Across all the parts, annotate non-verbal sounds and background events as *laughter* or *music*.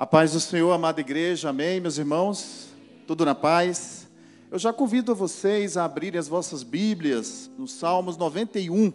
A paz do Senhor, amada igreja, amém, meus irmãos? Tudo na paz? Eu já convido vocês a abrirem as vossas Bíblias no Salmos 91.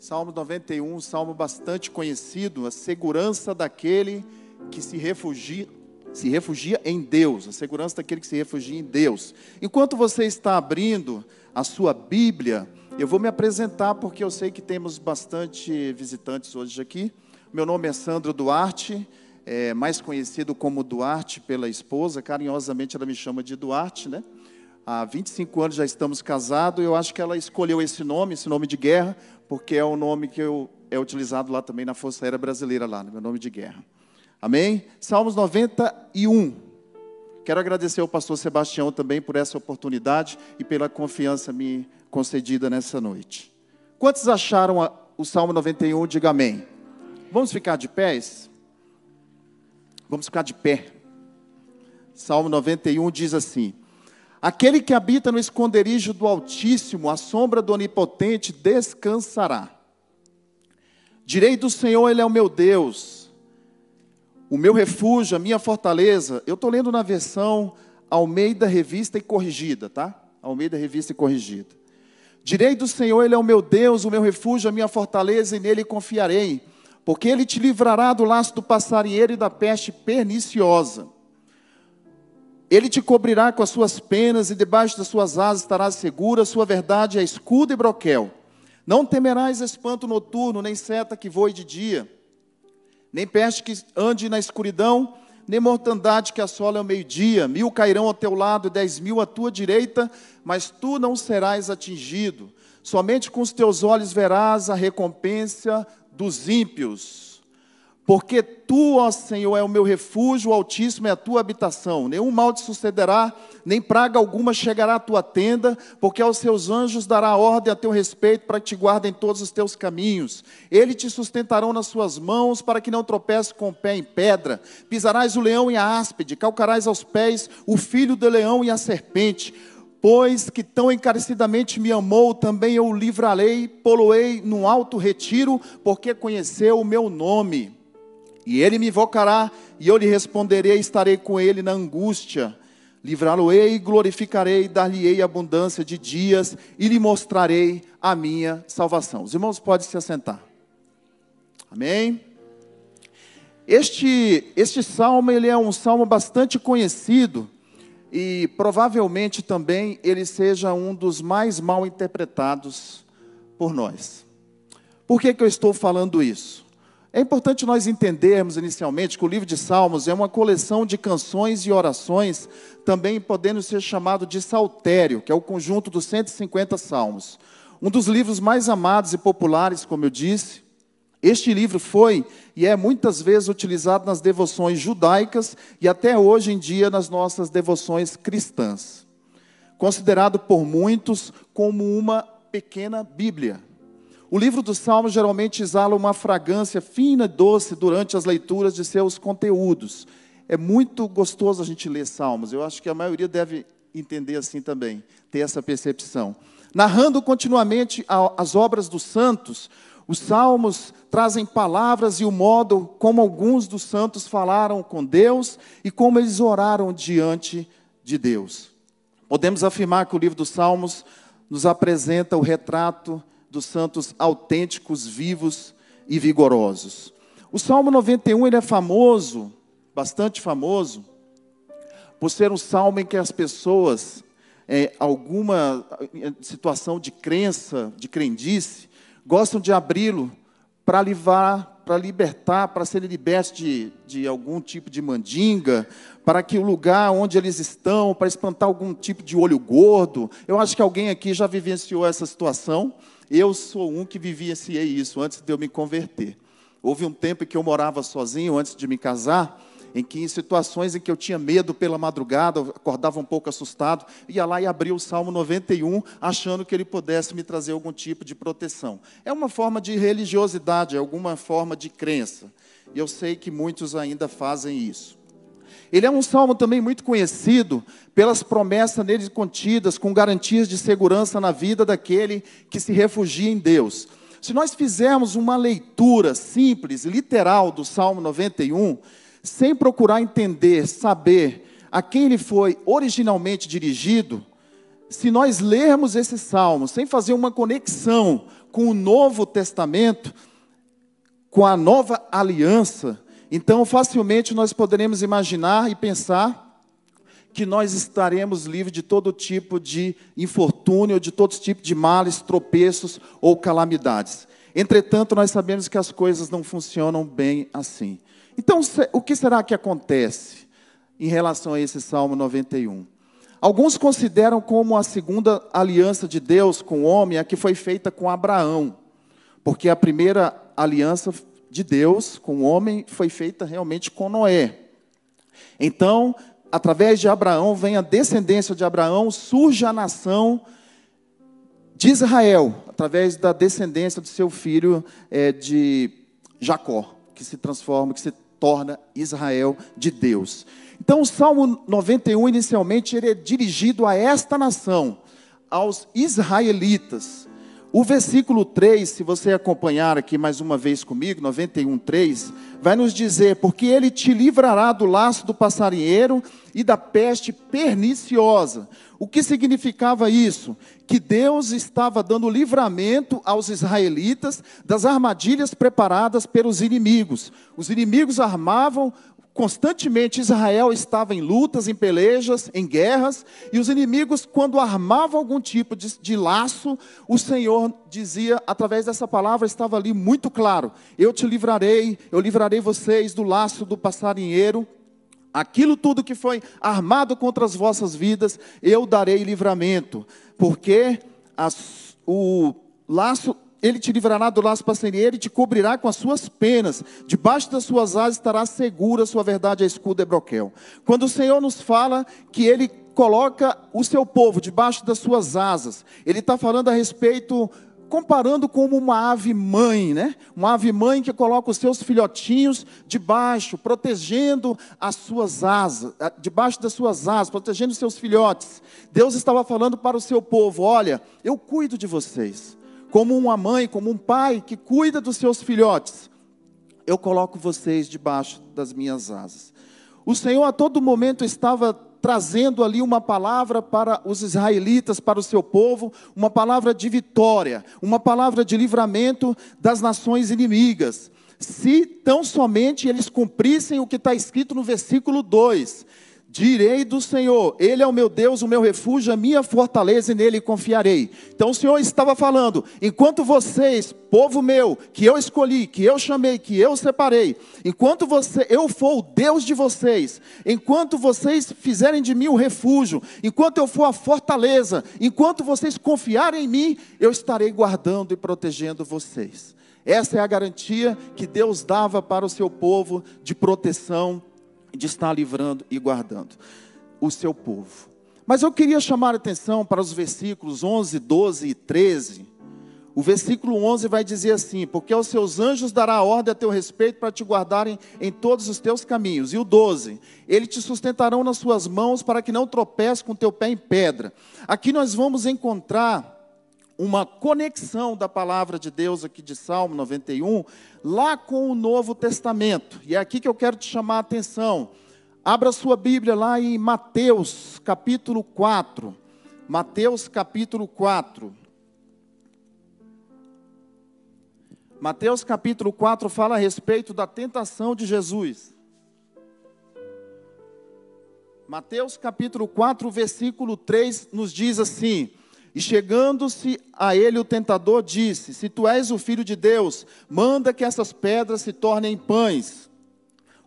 Salmo 91, um salmo bastante conhecido, a segurança daquele que se refugia, se refugia em Deus, a segurança daquele que se refugia em Deus. Enquanto você está abrindo a sua Bíblia, eu vou me apresentar porque eu sei que temos bastante visitantes hoje aqui. Meu nome é Sandro Duarte, é, mais conhecido como Duarte pela esposa, carinhosamente ela me chama de Duarte, né? Há 25 anos já estamos casados, eu acho que ela escolheu esse nome, esse nome de guerra, porque é o nome que eu, é utilizado lá também na Força Aérea Brasileira, lá, meu nome de guerra. Amém? Salmos 91. Quero agradecer ao pastor Sebastião também por essa oportunidade e pela confiança me concedida nessa noite. Quantos acharam a, o Salmo 91? Diga amém. Vamos ficar de pés? Vamos ficar de pé. Salmo 91 diz assim: Aquele que habita no esconderijo do Altíssimo, a sombra do Onipotente, descansará. Direi do Senhor, Ele é o meu Deus, o meu refúgio, a minha fortaleza. Eu estou lendo na versão Almeida Revista e Corrigida, tá? Almeida Revista e Corrigida. Direi do Senhor, Ele é o meu Deus, o meu refúgio, a minha fortaleza, e nele confiarei porque ele te livrará do laço do passarinheiro e da peste perniciosa. Ele te cobrirá com as suas penas e debaixo das suas asas estarás segura, sua verdade é escudo e broquel. Não temerás espanto noturno, nem seta que voe de dia, nem peste que ande na escuridão, nem mortandade que assola ao meio-dia. Mil cairão ao teu lado e dez mil à tua direita, mas tu não serás atingido. Somente com os teus olhos verás a recompensa dos ímpios. Porque tu, ó Senhor, é o meu refúgio, o Altíssimo é a tua habitação. Nenhum mal te sucederá, nem praga alguma chegará à tua tenda, porque aos seus anjos dará ordem a teu respeito para que te guardem todos os teus caminhos. Ele te sustentarão nas suas mãos para que não tropece com o pé em pedra. Pisarás o leão e a áspide, calcarás aos pés o filho do leão e a serpente Pois que tão encarecidamente me amou, também eu o livrarei, poloei num alto retiro, porque conheceu o meu nome. E ele me invocará, e eu lhe responderei, estarei com ele na angústia. Livrá-lo-ei, glorificarei, dar-lhe-ei abundância de dias, e lhe mostrarei a minha salvação. Os irmãos podem se assentar. Amém? Este, este salmo, ele é um salmo bastante conhecido, e provavelmente também ele seja um dos mais mal interpretados por nós. Por que, que eu estou falando isso? É importante nós entendermos inicialmente que o livro de Salmos é uma coleção de canções e orações, também podendo ser chamado de saltério, que é o conjunto dos 150 salmos. Um dos livros mais amados e populares, como eu disse, este livro foi e é muitas vezes utilizado nas devoções judaicas e até hoje em dia nas nossas devoções cristãs. Considerado por muitos como uma pequena Bíblia. O livro dos Salmos geralmente exala uma fragrância fina e doce durante as leituras de seus conteúdos. É muito gostoso a gente ler Salmos. Eu acho que a maioria deve entender assim também, ter essa percepção. Narrando continuamente as obras dos santos, os salmos trazem palavras e o modo como alguns dos santos falaram com Deus e como eles oraram diante de Deus. Podemos afirmar que o livro dos Salmos nos apresenta o retrato dos santos autênticos, vivos e vigorosos. O Salmo 91 ele é famoso, bastante famoso, por ser um salmo em que as pessoas, é, alguma situação de crença, de crendice, gostam de abri-lo para livrar, para libertar, para serem libertos de, de algum tipo de mandinga, para que o lugar onde eles estão, para espantar algum tipo de olho gordo. Eu acho que alguém aqui já vivenciou essa situação. Eu sou um que vivenciei isso antes de eu me converter. Houve um tempo em que eu morava sozinho antes de me casar em que em situações em que eu tinha medo pela madrugada, acordava um pouco assustado, ia lá e abria o Salmo 91, achando que ele pudesse me trazer algum tipo de proteção. É uma forma de religiosidade, é alguma forma de crença. E eu sei que muitos ainda fazem isso. Ele é um salmo também muito conhecido pelas promessas nele contidas, com garantias de segurança na vida daquele que se refugia em Deus. Se nós fizermos uma leitura simples, literal do Salmo 91, sem procurar entender, saber a quem ele foi originalmente dirigido, se nós lermos esse salmo sem fazer uma conexão com o Novo Testamento, com a nova aliança, então facilmente nós poderemos imaginar e pensar que nós estaremos livres de todo tipo de infortúnio, de todo tipo de males, tropeços ou calamidades. Entretanto, nós sabemos que as coisas não funcionam bem assim. Então, o que será que acontece em relação a esse Salmo 91? Alguns consideram como a segunda aliança de Deus com o homem a que foi feita com Abraão, porque a primeira aliança de Deus com o homem foi feita realmente com Noé. Então, através de Abraão, vem a descendência de Abraão, surge a nação de Israel, através da descendência do seu filho é, de Jacó, que se transforma, que se torna Israel de Deus. Então, o Salmo 91, inicialmente, ele é dirigido a esta nação, aos israelitas. O versículo 3, se você acompanhar aqui mais uma vez comigo, 91, 3, vai nos dizer: Porque ele te livrará do laço do passarinheiro e da peste perniciosa. O que significava isso? Que Deus estava dando livramento aos israelitas das armadilhas preparadas pelos inimigos. Os inimigos armavam Constantemente Israel estava em lutas, em pelejas, em guerras, e os inimigos, quando armavam algum tipo de, de, laço, o Senhor dizia, através dessa palavra, estava ali muito claro: Eu te livrarei, eu livrarei vocês do laço do passarinheiro. Aquilo tudo que foi armado contra as vossas vidas, eu darei livramento, porque as, o laço ele te livrará do laço passarinheiro e te cobrirá com as suas penas. Debaixo das suas asas estará segura, sua verdade é escudo e broquel. Quando o Senhor nos fala que Ele coloca o seu povo debaixo das suas asas, Ele está falando a respeito, comparando como uma ave mãe, né? Uma ave mãe que coloca os seus filhotinhos debaixo, protegendo as suas asas, debaixo das suas asas, protegendo os seus filhotes. Deus estava falando para o seu povo: olha, eu cuido de vocês como uma mãe, como um pai que cuida dos seus filhotes, eu coloco vocês debaixo das minhas asas. O Senhor a todo momento estava trazendo ali uma palavra para os israelitas, para o seu povo, uma palavra de vitória, uma palavra de livramento das nações inimigas. Se tão somente eles cumprissem o que está escrito no versículo 2: Direi do Senhor, Ele é o meu Deus, o meu refúgio, a minha fortaleza, e nele confiarei. Então o Senhor estava falando: enquanto vocês, povo meu, que eu escolhi, que eu chamei, que eu separei, enquanto você, eu for o Deus de vocês, enquanto vocês fizerem de mim o refúgio, enquanto eu for a fortaleza, enquanto vocês confiarem em mim, eu estarei guardando e protegendo vocês. Essa é a garantia que Deus dava para o seu povo de proteção de estar livrando e guardando o seu povo. Mas eu queria chamar a atenção para os versículos 11, 12 e 13. O versículo 11 vai dizer assim: Porque aos seus anjos dará ordem a teu respeito para te guardarem em todos os teus caminhos. E o 12: Eles te sustentarão nas suas mãos para que não tropece com teu pé em pedra. Aqui nós vamos encontrar uma conexão da palavra de Deus aqui de Salmo 91, lá com o Novo Testamento. E é aqui que eu quero te chamar a atenção. Abra sua Bíblia lá em Mateus, capítulo 4. Mateus, capítulo 4. Mateus capítulo 4 fala a respeito da tentação de Jesus. Mateus capítulo 4, versículo 3 nos diz assim: e chegando-se a ele o tentador disse: Se tu és o filho de Deus, manda que essas pedras se tornem pães.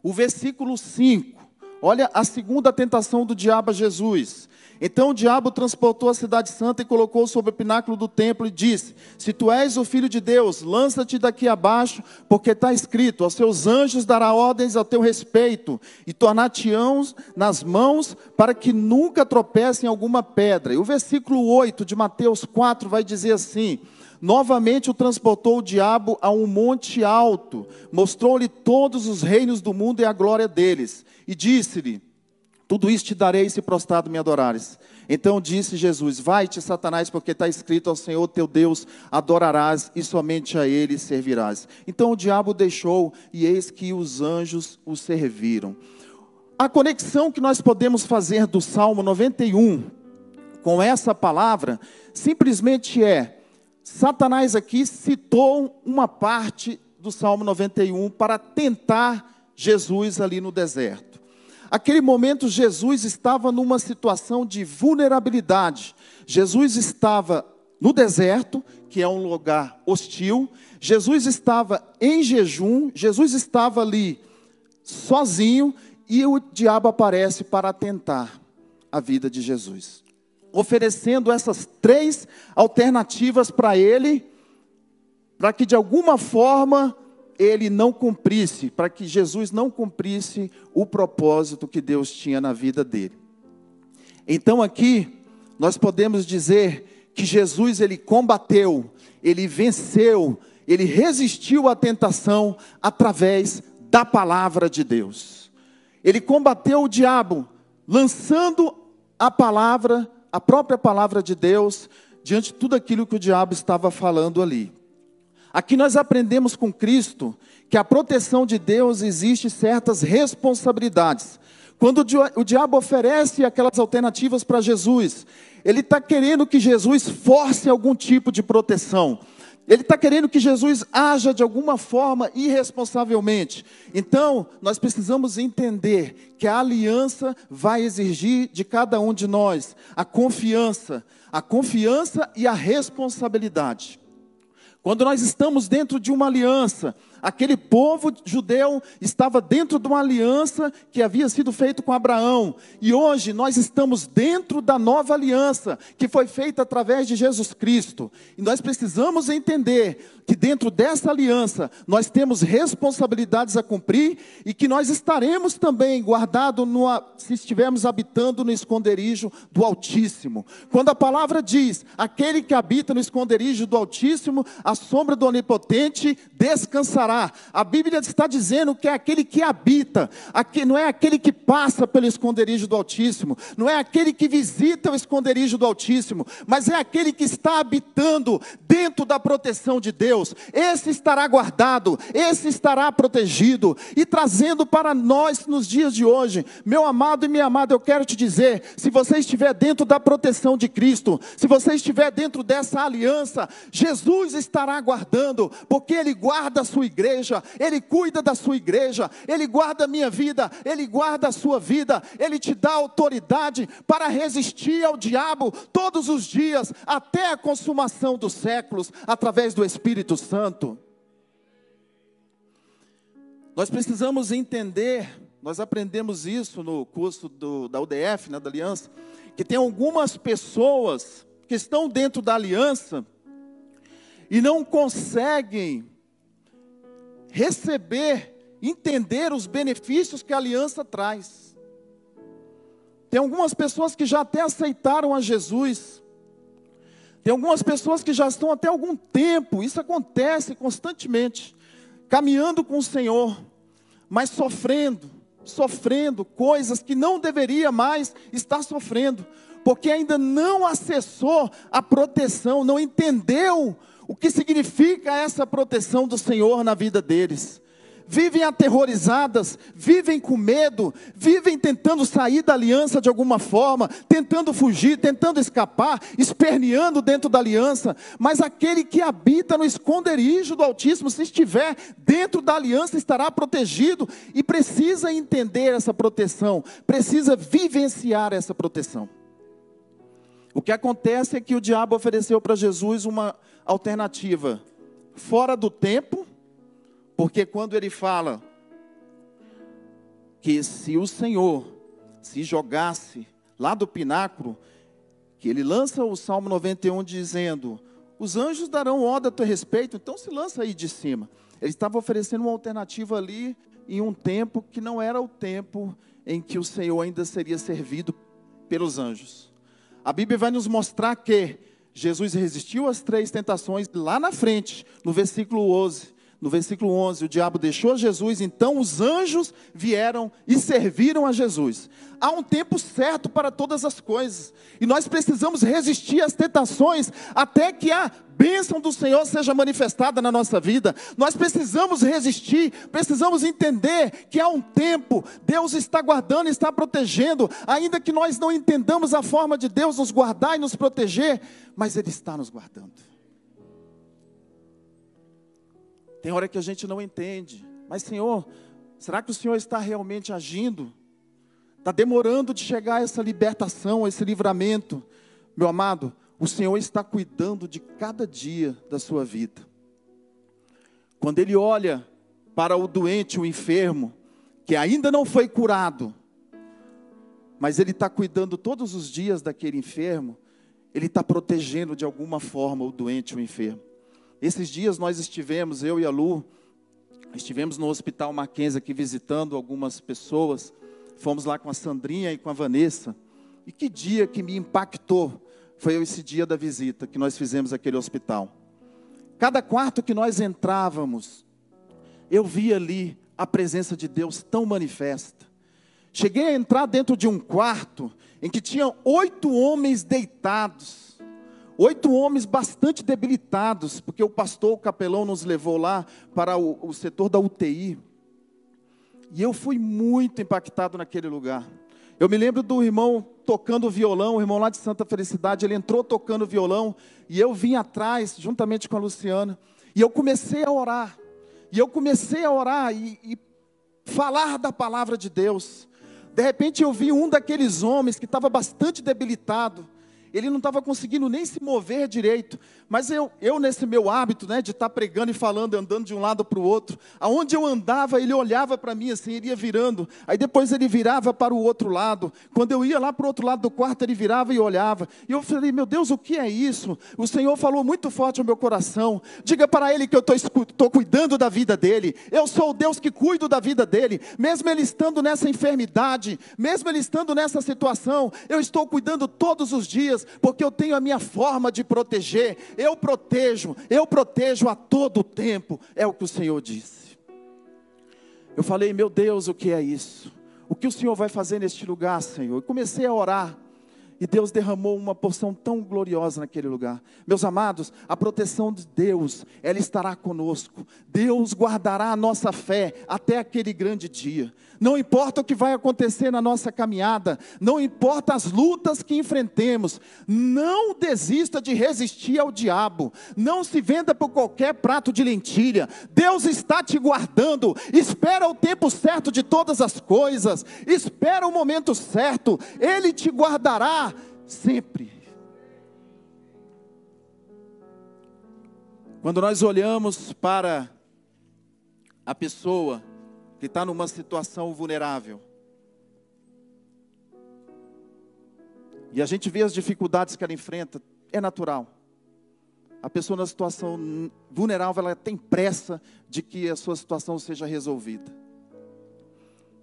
O versículo 5, olha a segunda tentação do diabo a Jesus. Então o diabo transportou a cidade santa e colocou sobre o pináculo do templo e disse: Se tu és o filho de Deus, lança-te daqui abaixo, porque está escrito: Aos seus anjos dará ordens a teu respeito, e tornar-te-ão nas mãos, para que nunca tropece em alguma pedra. E o versículo 8 de Mateus 4 vai dizer assim: Novamente o transportou o diabo a um monte alto, mostrou-lhe todos os reinos do mundo e a glória deles, e disse-lhe: Tudo isso te darei se prostrado me adorares. Então disse Jesus: Vai-te, Satanás, porque está escrito ao Senhor teu Deus adorarás e somente a ele servirás. Então o diabo deixou e eis que os anjos o serviram. A conexão que nós podemos fazer do Salmo 91 com essa palavra simplesmente é: Satanás aqui citou uma parte do Salmo 91 para tentar Jesus ali no deserto. Aquele momento, Jesus estava numa situação de vulnerabilidade. Jesus estava no deserto, que é um lugar hostil. Jesus estava em jejum. Jesus estava ali sozinho. E o diabo aparece para tentar a vida de Jesus, oferecendo essas três alternativas para ele, para que de alguma forma ele não cumprisse, para que Jesus não cumprisse o propósito que Deus tinha na vida dele. Então aqui nós podemos dizer que Jesus ele combateu, ele venceu, ele resistiu à tentação através da palavra de Deus. Ele combateu o diabo lançando a palavra, a própria palavra de Deus diante de tudo aquilo que o diabo estava falando ali. Aqui nós aprendemos com Cristo que a proteção de Deus existe certas responsabilidades. Quando o diabo oferece aquelas alternativas para Jesus, ele está querendo que Jesus force algum tipo de proteção. Ele está querendo que Jesus haja de alguma forma irresponsavelmente. Então, nós precisamos entender que a aliança vai exigir de cada um de nós a confiança, a confiança e a responsabilidade. Quando nós estamos dentro de uma aliança, aquele povo judeu estava dentro de uma aliança que havia sido feita com Abraão. E hoje nós estamos dentro da nova aliança que foi feita através de Jesus Cristo. E nós precisamos entender que dentro dessa aliança nós temos responsabilidades a cumprir e que nós estaremos também guardados se estivermos habitando no esconderijo do Altíssimo. Quando a palavra diz: aquele que habita no esconderijo do Altíssimo, a sombra do Onipotente descansará. A Bíblia está dizendo que é aquele que habita, não é aquele que passa pelo esconderijo do Altíssimo, não é aquele que visita o esconderijo do Altíssimo, mas é aquele que está habitando dentro da proteção de Deus esse estará guardado, esse estará protegido e trazendo para nós nos dias de hoje. Meu amado e minha amada, eu quero te dizer: se você estiver dentro da proteção de Cristo, se você estiver dentro dessa aliança, Jesus estará guardando, porque Ele guarda a sua igreja, Ele cuida da sua igreja, Ele guarda a minha vida, Ele guarda a sua vida, Ele te dá autoridade para resistir ao diabo todos os dias, até a consumação dos séculos, através do Espírito Espírito Santo. Nós precisamos entender, nós aprendemos isso no curso do, da UDF, né, da Aliança, que tem algumas pessoas que estão dentro da aliança e não conseguem receber, entender os benefícios que a aliança traz. Tem algumas pessoas que já até aceitaram a Jesus, tem algumas pessoas que já estão até algum tempo, isso acontece constantemente, caminhando com o Senhor, mas sofrendo, sofrendo coisas que não deveria mais estar sofrendo, porque ainda não acessou a proteção, não entendeu o que significa essa proteção do Senhor na vida deles? Vivem aterrorizadas, vivem com medo, vivem tentando sair da aliança de alguma forma, tentando fugir, tentando escapar, esperneando dentro da aliança, mas aquele que habita no esconderijo do Altíssimo, se estiver dentro da aliança, estará protegido. E precisa entender essa proteção, precisa vivenciar essa proteção. O que acontece é que o diabo ofereceu para Jesus uma alternativa fora do tempo porque quando ele fala que se o Senhor se jogasse lá do pináculo, que ele lança o Salmo 91 dizendo: Os anjos darão ordem a teu respeito, então se lança aí de cima. Ele estava oferecendo uma alternativa ali em um tempo que não era o tempo em que o Senhor ainda seria servido pelos anjos. A Bíblia vai nos mostrar que Jesus resistiu às três tentações lá na frente, no versículo 11 no versículo 11, o diabo deixou Jesus, então os anjos vieram e serviram a Jesus. Há um tempo certo para todas as coisas, e nós precisamos resistir às tentações até que a bênção do Senhor seja manifestada na nossa vida. Nós precisamos resistir, precisamos entender que há um tempo, Deus está guardando, está protegendo, ainda que nós não entendamos a forma de Deus nos guardar e nos proteger, mas Ele está nos guardando. Tem hora que a gente não entende. Mas, Senhor, será que o Senhor está realmente agindo? Está demorando de chegar essa libertação, esse livramento. Meu amado, o Senhor está cuidando de cada dia da sua vida. Quando Ele olha para o doente, o enfermo, que ainda não foi curado, mas Ele está cuidando todos os dias daquele enfermo, Ele está protegendo de alguma forma o doente, o enfermo. Esses dias nós estivemos, eu e a Lu, estivemos no Hospital Mackenzie aqui visitando algumas pessoas. Fomos lá com a Sandrinha e com a Vanessa. E que dia que me impactou foi esse dia da visita que nós fizemos aquele hospital. Cada quarto que nós entrávamos, eu via ali a presença de Deus tão manifesta. Cheguei a entrar dentro de um quarto em que tinham oito homens deitados Oito homens bastante debilitados, porque o pastor, o capelão, nos levou lá para o, o setor da UTI. E eu fui muito impactado naquele lugar. Eu me lembro do irmão tocando violão, o irmão lá de Santa Felicidade, ele entrou tocando violão, e eu vim atrás, juntamente com a Luciana, e eu comecei a orar. E eu comecei a orar e, e falar da palavra de Deus. De repente eu vi um daqueles homens que estava bastante debilitado ele não estava conseguindo nem se mover direito. Mas eu, eu nesse meu hábito, né, de estar tá pregando e falando, andando de um lado para o outro, aonde eu andava, ele olhava para mim assim, ele ia virando. Aí depois ele virava para o outro lado. Quando eu ia lá para o outro lado do quarto, ele virava e olhava. E eu falei, meu Deus, o que é isso? O Senhor falou muito forte ao meu coração. Diga para ele que eu estou cuidando da vida dele. Eu sou o Deus que cuido da vida dele. Mesmo ele estando nessa enfermidade, mesmo ele estando nessa situação, eu estou cuidando todos os dias porque eu tenho a minha forma de proteger. Eu protejo, eu protejo a todo tempo, é o que o Senhor disse. Eu falei, meu Deus, o que é isso? O que o Senhor vai fazer neste lugar, Senhor? Eu comecei a orar. E Deus derramou uma porção tão gloriosa naquele lugar. Meus amados, a proteção de Deus, ela estará conosco. Deus guardará a nossa fé até aquele grande dia. Não importa o que vai acontecer na nossa caminhada, não importa as lutas que enfrentemos, não desista de resistir ao diabo. Não se venda por qualquer prato de lentilha. Deus está te guardando. Espera o tempo certo de todas as coisas. Espera o momento certo. Ele te guardará sempre. Quando nós olhamos para a pessoa que está numa situação vulnerável, e a gente vê as dificuldades que ela enfrenta, é natural. A pessoa na situação vulnerável, ela tem pressa de que a sua situação seja resolvida.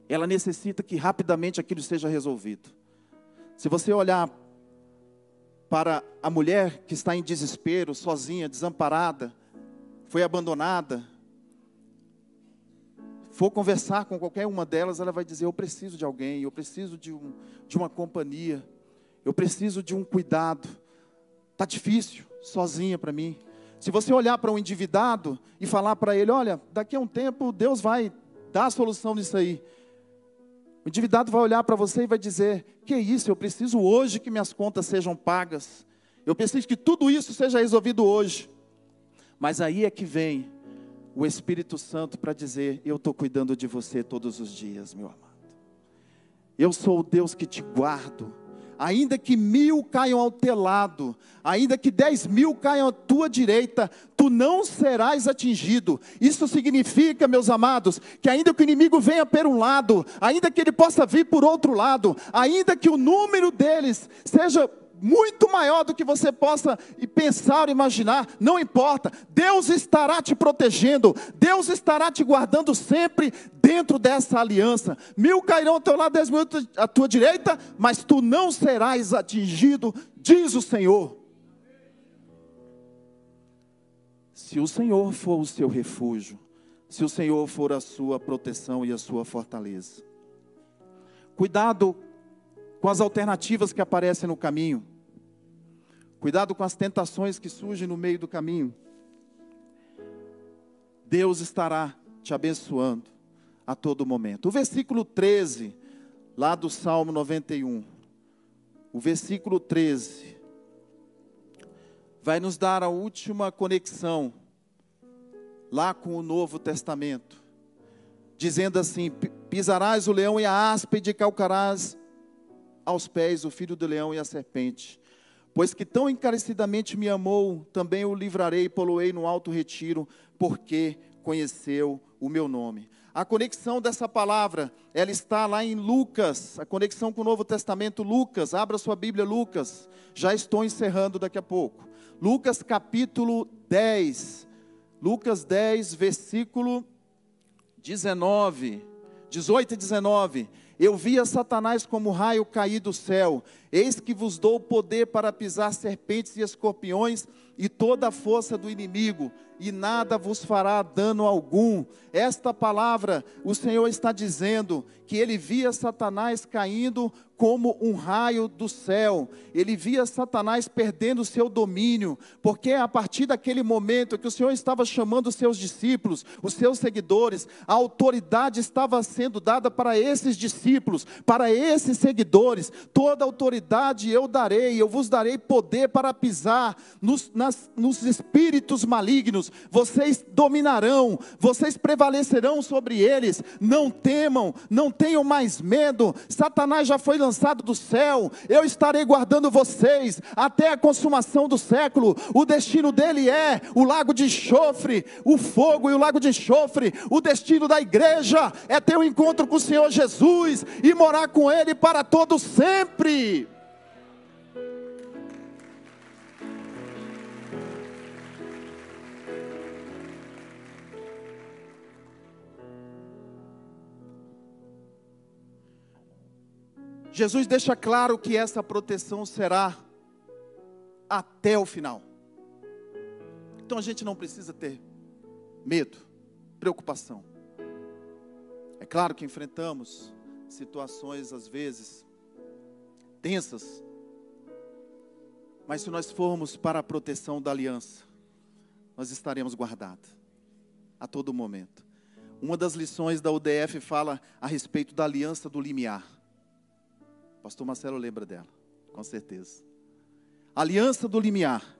Ela necessita que rapidamente aquilo seja resolvido. Se você olhar para a mulher que está em desespero, sozinha, desamparada, foi abandonada, for conversar com qualquer uma delas, ela vai dizer: Eu preciso de alguém, eu preciso de, um, de uma companhia, eu preciso de um cuidado. Está difícil, sozinha para mim. Se você olhar para um endividado e falar para ele: Olha, daqui a um tempo Deus vai dar a solução nisso aí. O endividado vai olhar para você e vai dizer: Que isso, eu preciso hoje que minhas contas sejam pagas. Eu preciso que tudo isso seja resolvido hoje. Mas aí é que vem o Espírito Santo para dizer: Eu estou cuidando de você todos os dias, meu amado. Eu sou o Deus que te guardo ainda que mil caiam ao teu lado, ainda que dez mil caiam à tua direita, tu não serás atingido. Isso significa, meus amados, que ainda que o inimigo venha por um lado, ainda que ele possa vir por outro lado, ainda que o número deles seja muito maior do que você possa pensar, imaginar, não importa, Deus estará te protegendo, Deus estará te guardando sempre dentro dessa aliança. Mil cairão ao teu lado, dez mil à tua direita, mas tu não serás atingido, diz o Senhor. Se o Senhor for o seu refúgio, se o Senhor for a sua proteção e a sua fortaleza. Cuidado com as alternativas que aparecem no caminho. Cuidado com as tentações que surgem no meio do caminho. Deus estará te abençoando a todo momento. O versículo 13, lá do Salmo 91, o versículo 13, vai nos dar a última conexão lá com o Novo Testamento, dizendo assim: Pisarás o leão e a áspide, calcarás aos pés o filho do leão e a serpente. Pois que tão encarecidamente me amou, também o livrarei e poloei no alto retiro, porque conheceu o meu nome. A conexão dessa palavra, ela está lá em Lucas, a conexão com o Novo Testamento, Lucas, abra sua Bíblia, Lucas. Já estou encerrando daqui a pouco. Lucas capítulo 10. Lucas 10, versículo 19, 18 e 19. Eu via Satanás como raio cair do céu. Eis que vos dou poder para pisar serpentes e escorpiões e toda a força do inimigo, e nada vos fará dano algum. Esta palavra, o Senhor está dizendo que ele via Satanás caindo como um raio do céu. Ele via Satanás perdendo seu domínio, porque a partir daquele momento que o Senhor estava chamando os seus discípulos, os seus seguidores, a autoridade estava sendo dada para esses discípulos, para esses seguidores. Toda autoridade eu darei, eu vos darei poder para pisar nos, nas, nos espíritos malignos. Vocês dominarão, vocês prevalecerão sobre eles. Não temam, não tenham mais medo. Satanás já foi lançado do céu, eu estarei guardando vocês até a consumação do século. O destino dele é o lago de enxofre, o fogo e o lago de enxofre. O destino da igreja é ter um encontro com o Senhor Jesus e morar com ele para todo sempre. Jesus deixa claro que essa proteção será até o final. Então a gente não precisa ter medo, preocupação. É claro que enfrentamos situações às vezes tensas, mas se nós formos para a proteção da aliança, nós estaremos guardados a todo momento. Uma das lições da UDF fala a respeito da aliança do limiar. Pastor Marcelo lembra dela, com certeza. Aliança do limiar.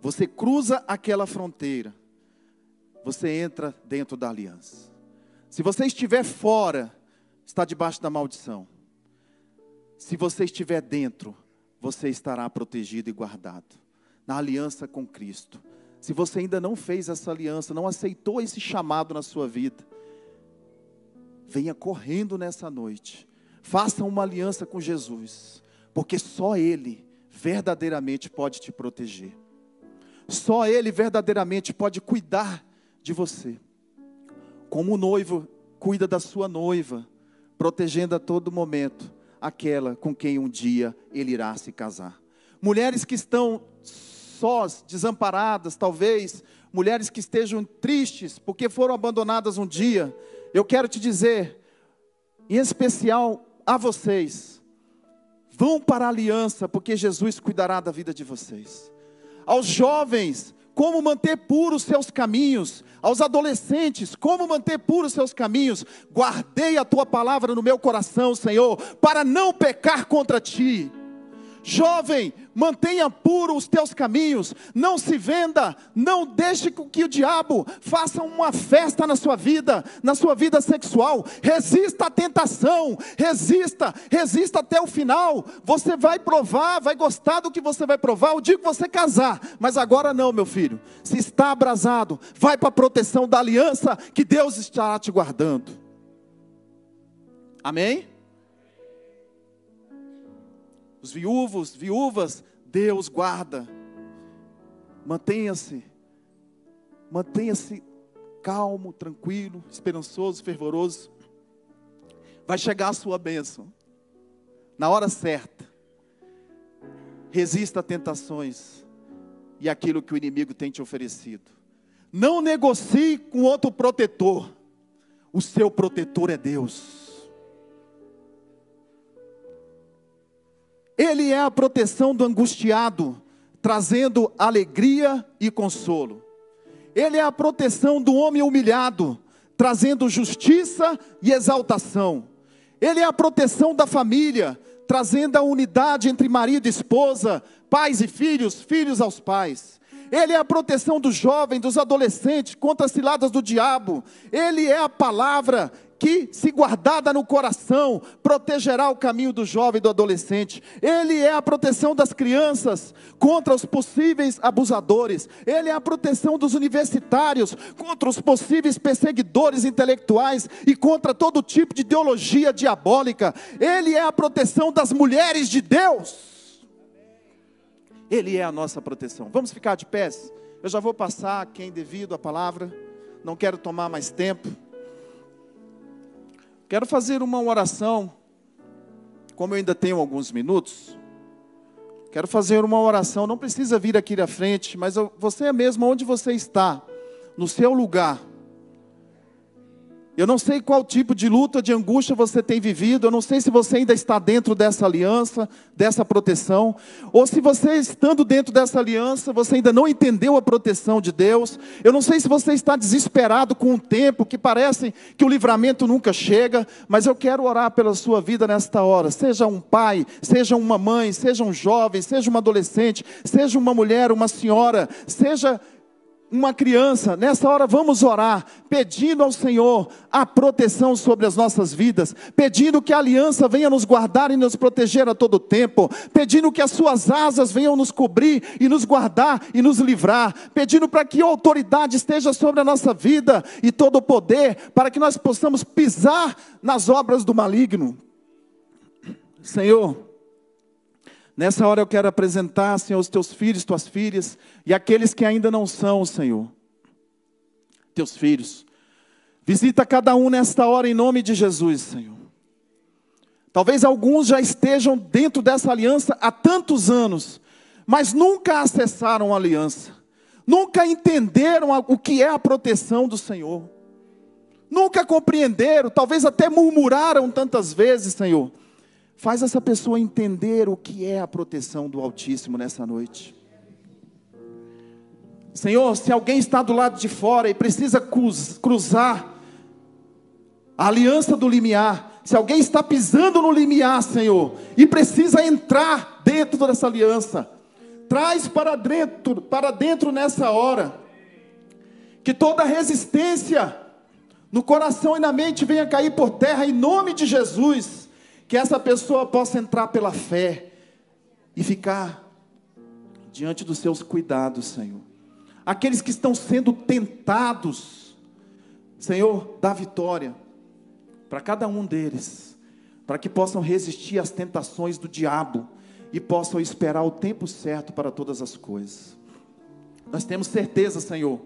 Você cruza aquela fronteira, você entra dentro da aliança. Se você estiver fora, está debaixo da maldição. Se você estiver dentro, você estará protegido e guardado na aliança com Cristo. Se você ainda não fez essa aliança, não aceitou esse chamado na sua vida, venha correndo nessa noite Faça uma aliança com Jesus, porque só Ele verdadeiramente pode te proteger. Só Ele verdadeiramente pode cuidar de você. Como o noivo cuida da sua noiva, protegendo a todo momento aquela com quem um dia ele irá se casar. Mulheres que estão sós, desamparadas, talvez, mulheres que estejam tristes porque foram abandonadas um dia, eu quero te dizer, em especial a vocês: vão para a aliança, porque Jesus cuidará da vida de vocês. Aos jovens, como manter puros seus caminhos. Aos adolescentes, como manter puros seus caminhos. Guardei a tua palavra no meu coração, Senhor, para não pecar contra ti. Jovem, mantenha puro os teus caminhos, não se venda, não deixe que o diabo faça uma festa na sua vida, na sua vida sexual. Resista à tentação, resista, resista até o final. Você vai provar, vai gostar do que você vai provar o dia que você casar, mas agora não, meu filho. Se está abrasado, vai para a proteção da aliança que Deus estará te guardando. Amém? Os viúvos, viúvas, Deus guarda. Mantenha-se, mantenha-se calmo, tranquilo, esperançoso, fervoroso. Vai chegar a sua bênção, na hora certa. Resista a tentações e aquilo que o inimigo tem te oferecido. Não negocie com outro protetor. O seu protetor é Deus. Ele é a proteção do angustiado, trazendo alegria e consolo. Ele é a proteção do homem humilhado, trazendo justiça e exaltação. Ele é a proteção da família, trazendo a unidade entre marido e esposa, pais e filhos, filhos aos pais. Ele é a proteção do jovem, dos adolescentes contra as ciladas do diabo. Ele é a palavra que, se guardada no coração, protegerá o caminho do jovem e do adolescente. Ele é a proteção das crianças contra os possíveis abusadores. Ele é a proteção dos universitários contra os possíveis perseguidores intelectuais e contra todo tipo de ideologia diabólica. Ele é a proteção das mulheres de Deus. Ele é a nossa proteção. Vamos ficar de pés? Eu já vou passar quem devido a palavra. Não quero tomar mais tempo. Quero fazer uma oração, como eu ainda tenho alguns minutos. Quero fazer uma oração, não precisa vir aqui à frente, mas você é mesmo onde você está, no seu lugar. Eu não sei qual tipo de luta, de angústia você tem vivido, eu não sei se você ainda está dentro dessa aliança, dessa proteção, ou se você estando dentro dessa aliança, você ainda não entendeu a proteção de Deus. Eu não sei se você está desesperado com o tempo, que parece que o livramento nunca chega, mas eu quero orar pela sua vida nesta hora. Seja um pai, seja uma mãe, seja um jovem, seja um adolescente, seja uma mulher, uma senhora, seja uma criança, nessa hora vamos orar, pedindo ao Senhor a proteção sobre as nossas vidas, pedindo que a aliança venha nos guardar e nos proteger a todo tempo, pedindo que as suas asas venham nos cobrir e nos guardar e nos livrar, pedindo para que a autoridade esteja sobre a nossa vida e todo o poder, para que nós possamos pisar nas obras do maligno. Senhor, Nessa hora eu quero apresentar, Senhor, os teus filhos, tuas filhas e aqueles que ainda não são, Senhor, teus filhos. Visita cada um nesta hora em nome de Jesus, Senhor. Talvez alguns já estejam dentro dessa aliança há tantos anos, mas nunca acessaram a aliança, nunca entenderam o que é a proteção do Senhor, nunca compreenderam, talvez até murmuraram tantas vezes, Senhor Faz essa pessoa entender o que é a proteção do Altíssimo nessa noite. Senhor, se alguém está do lado de fora e precisa cruzar a aliança do limiar, se alguém está pisando no limiar, Senhor, e precisa entrar dentro dessa aliança, traz para dentro, para dentro nessa hora, que toda resistência no coração e na mente venha cair por terra em nome de Jesus que essa pessoa possa entrar pela fé e ficar diante dos seus cuidados, Senhor. Aqueles que estão sendo tentados, Senhor, dá vitória para cada um deles, para que possam resistir às tentações do diabo e possam esperar o tempo certo para todas as coisas. Nós temos certeza, Senhor,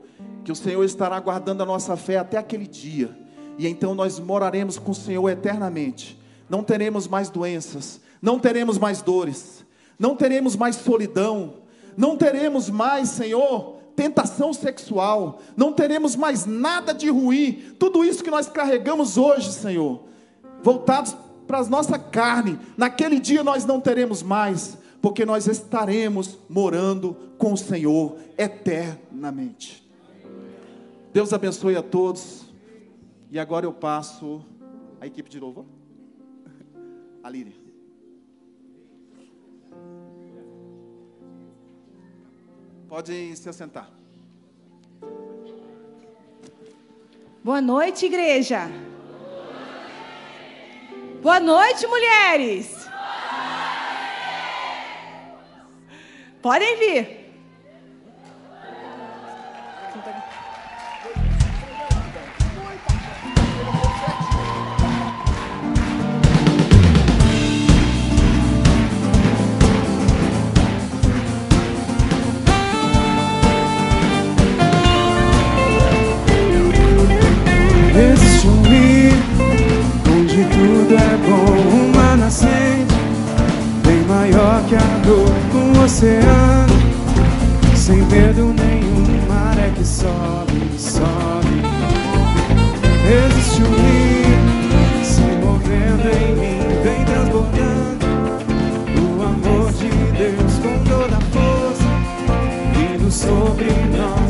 que o Senhor estará guardando a nossa fé até aquele dia, e então nós moraremos com o Senhor eternamente não teremos mais doenças, não teremos mais dores, não teremos mais solidão, não teremos mais, Senhor, tentação sexual, não teremos mais nada de ruim, tudo isso que nós carregamos hoje, Senhor, voltados para a nossa carne, naquele dia nós não teremos mais, porque nós estaremos morando com o Senhor eternamente. Deus abençoe a todos. E agora eu passo a equipe de louvor. Aline. Pode se assentar. Boa noite, igreja. Boa noite, mulheres. Podem vir. tudo é bom. Uma nascente bem maior que a dor, um oceano sem medo nenhum, mar é que sobe, sobe. Existe um rio se movendo em mim, vem transbordando o amor de Deus com toda a força vindo sobre nós.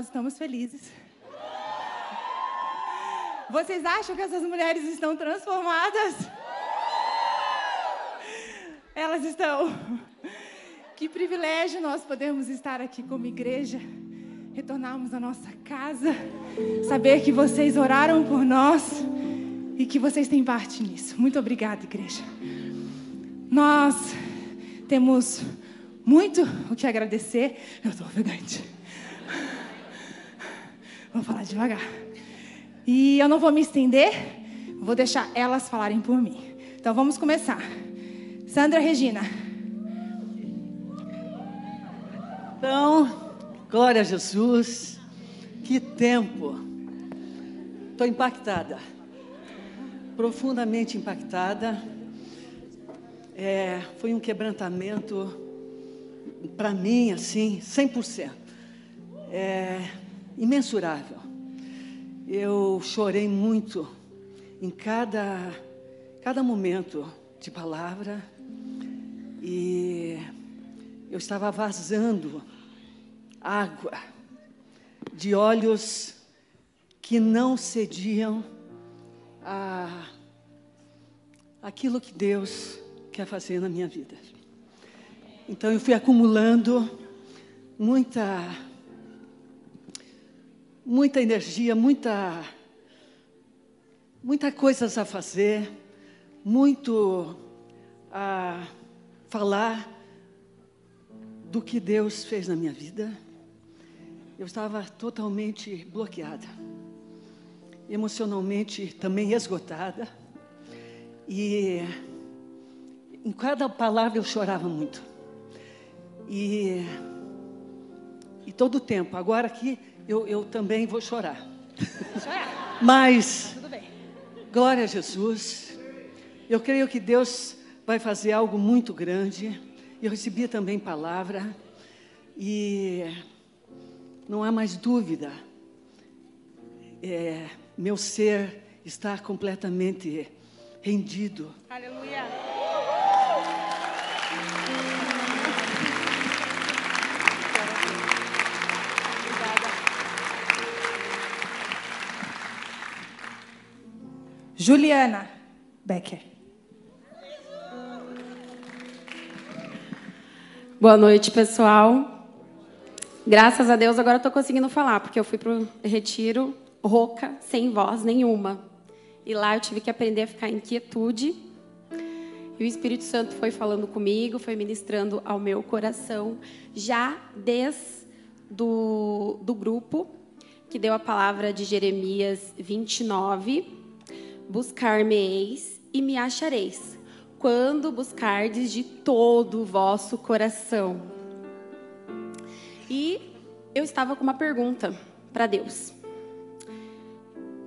Nós estamos felizes? Vocês acham que essas mulheres estão transformadas? Elas estão. Que privilégio nós podemos estar aqui como igreja, retornarmos à nossa casa, saber que vocês oraram por nós e que vocês têm parte nisso. Muito obrigada, igreja. Nós temos muito o que agradecer. Eu estou ofegante. Vou falar devagar. E eu não vou me estender, vou deixar elas falarem por mim. Então vamos começar. Sandra Regina. Então, glória a Jesus. Que tempo. Estou impactada. Profundamente impactada. É, foi um quebrantamento para mim, assim, 100%. É, imensurável. Eu chorei muito em cada, cada momento de palavra e eu estava vazando água de olhos que não cediam a aquilo que Deus quer fazer na minha vida. Então eu fui acumulando muita muita energia, muita muitas coisas a fazer, muito a falar do que Deus fez na minha vida. Eu estava totalmente bloqueada, emocionalmente também esgotada. E em cada palavra eu chorava muito. E, e todo o tempo, agora aqui eu, eu também vou chorar. Chorar. Mas, glória a Jesus, eu creio que Deus vai fazer algo muito grande. Eu recebi também palavra e não há mais dúvida. É, meu ser está completamente rendido. Aleluia. Juliana Becker. Boa noite, pessoal. Graças a Deus agora estou conseguindo falar, porque eu fui para o retiro rouca, sem voz nenhuma. E lá eu tive que aprender a ficar em quietude. E o Espírito Santo foi falando comigo, foi ministrando ao meu coração, já desde do, do grupo que deu a palavra de Jeremias 29, buscar-me-eis e me achareis, quando buscardes de todo o vosso coração. E eu estava com uma pergunta para Deus.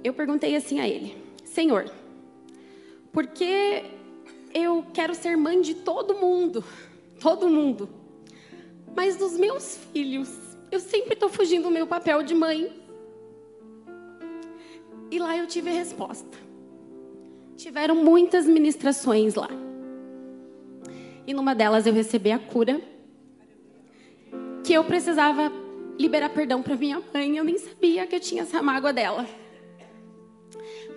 Eu perguntei assim a Ele: Senhor, por que eu quero ser mãe de todo mundo? Todo mundo. Mas dos meus filhos, eu sempre estou fugindo do meu papel de mãe. E lá eu tive a resposta. Tiveram muitas ministrações lá. E numa delas eu recebi a cura. Que eu precisava liberar perdão para minha mãe. Eu nem sabia que eu tinha essa mágoa dela.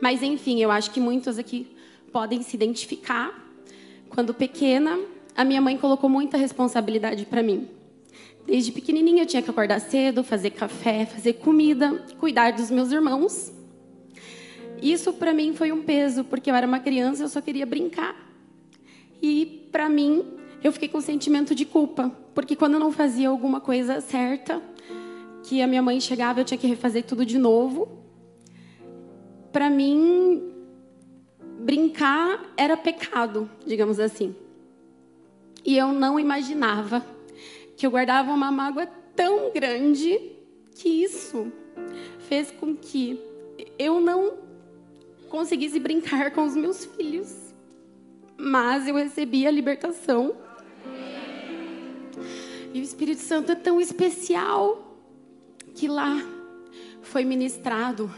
Mas enfim, eu acho que muitos aqui podem se identificar. Quando pequena, a minha mãe colocou muita responsabilidade para mim. Desde pequenininha eu tinha que acordar cedo, fazer café, fazer comida, cuidar dos meus irmãos. Isso para mim foi um peso, porque eu era uma criança, eu só queria brincar. E para mim, eu fiquei com um sentimento de culpa, porque quando eu não fazia alguma coisa certa, que a minha mãe chegava, eu tinha que refazer tudo de novo. Para mim, brincar era pecado, digamos assim. E eu não imaginava que eu guardava uma mágoa tão grande que isso fez com que eu não conseguisse brincar com os meus filhos. Mas eu recebi a libertação. E o Espírito Santo é tão especial que lá foi ministrado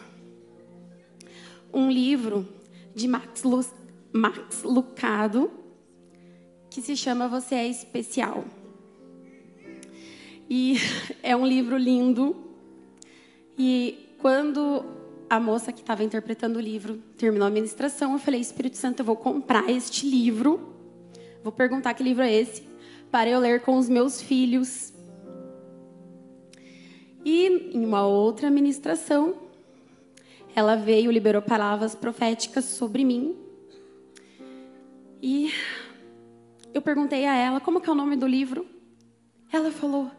um livro de Max, Lu Max Lucado que se chama Você é Especial. E *laughs* é um livro lindo. E quando a moça que estava interpretando o livro terminou a ministração, eu falei: Espírito Santo, eu vou comprar este livro. Vou perguntar que livro é esse para eu ler com os meus filhos. E em uma outra ministração, ela veio, liberou palavras proféticas sobre mim. E eu perguntei a ela como que é o nome do livro. Ela falou: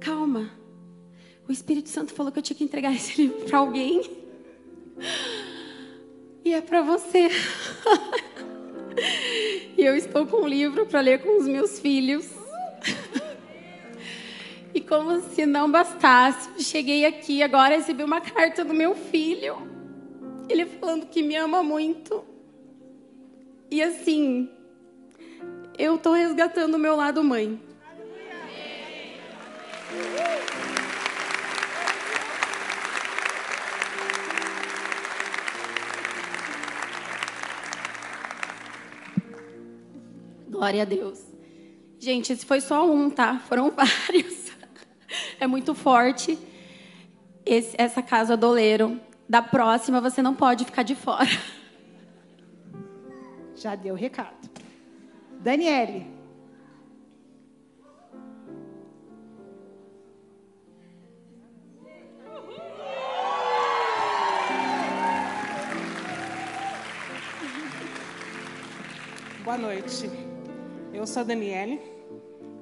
"Calma. O Espírito Santo falou que eu tinha que entregar *laughs* esse livro para alguém. E é para você." *laughs* e eu estou com um livro para ler com os meus filhos. E como se não bastasse, cheguei aqui agora recebi uma carta do meu filho. Ele falando que me ama muito. E assim, eu estou resgatando o meu lado mãe. Glória a Deus. Gente, esse foi só um, tá? Foram *laughs* vários. É muito forte esse, essa casa do oleiro. Da próxima, você não pode ficar de fora. *laughs* Já deu o recado. Daniele. Boa noite. Eu sou a Daniele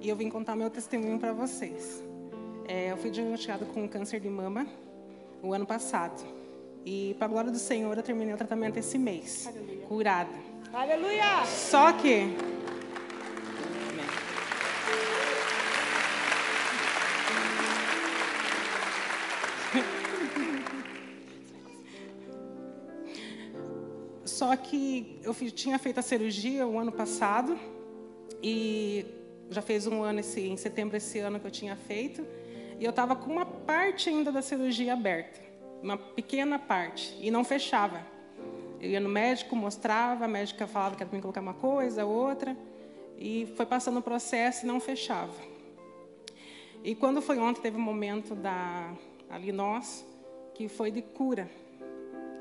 e eu vim contar meu testemunho para vocês. É, eu fui diagnosticada com câncer de mama o ano passado. E, para a glória do Senhor, eu terminei o tratamento esse mês. Aleluia. Curada. Aleluia! Só que. *laughs* Só que eu tinha feito a cirurgia o ano passado e já fez um ano esse, em setembro esse ano que eu tinha feito e eu estava com uma parte ainda da cirurgia aberta, uma pequena parte e não fechava. Eu ia no médico, mostrava, a médica falava que era para mim colocar uma coisa, outra, e foi passando o processo e não fechava. E quando foi ontem, teve um momento da ali nós, que foi de cura.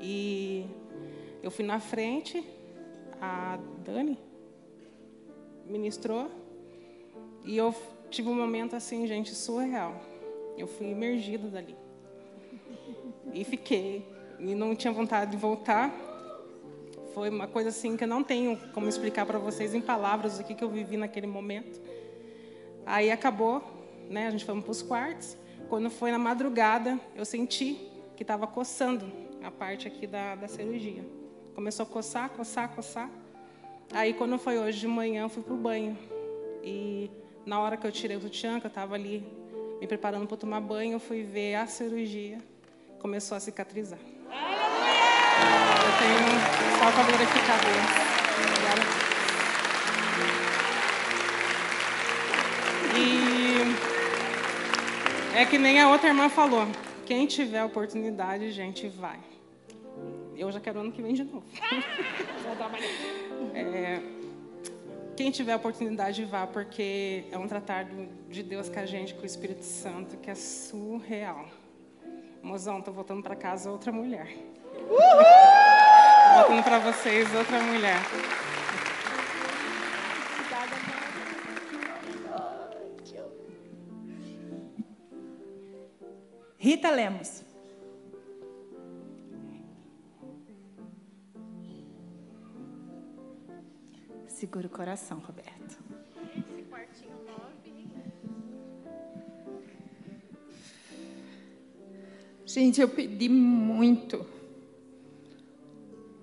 E eu fui na frente, a Dani ministrou, e eu tive um momento assim, gente, surreal. Eu fui imergida dali. E fiquei. E não tinha vontade de voltar. Foi uma coisa assim que eu não tenho como explicar para vocês em palavras o que, que eu vivi naquele momento. Aí acabou, né? A gente fomos para os quartos. Quando foi na madrugada, eu senti que estava coçando a parte aqui da, da cirurgia. Começou a coçar, coçar, coçar. Aí quando foi hoje de manhã, eu fui pro banho. E na hora que eu tirei o sutiã, que eu estava ali me preparando para tomar banho, eu fui ver a cirurgia. Começou a cicatrizar. Eu tenho só para glorificar. Obrigada. E é que nem a outra irmã falou. Quem tiver oportunidade, gente, vai. Eu já quero ano que vem de novo. *laughs* É, quem tiver oportunidade, vá, porque é um tratado de Deus com a gente, com o Espírito Santo, que é surreal. Mozão, tô voltando para casa outra mulher. Tô voltando para vocês outra mulher. Rita Lemos. Segura o coração, Roberto. Gente, eu pedi muito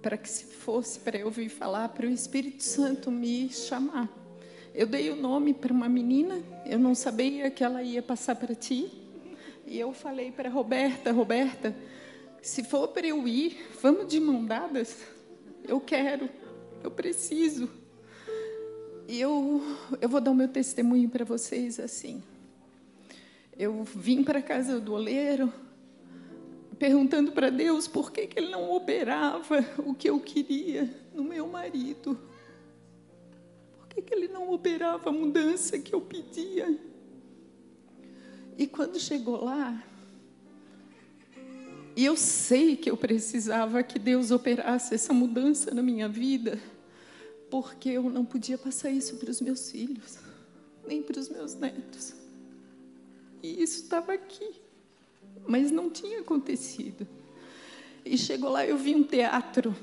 para que se fosse para eu vir falar, para o Espírito Santo me chamar. Eu dei o nome para uma menina, eu não sabia que ela ia passar para ti. E eu falei para Roberta, Roberta, se for para eu ir, vamos de mão dadas. Eu quero, eu preciso. Eu, eu vou dar o meu testemunho para vocês assim. Eu vim para a casa do oleiro, perguntando para Deus por que, que ele não operava o que eu queria no meu marido. Por que, que ele não operava a mudança que eu pedia? E quando chegou lá, e eu sei que eu precisava que Deus operasse essa mudança na minha vida, porque eu não podia passar isso para os meus filhos, nem para os meus netos. E isso estava aqui, mas não tinha acontecido. E chegou lá, eu vi um teatro.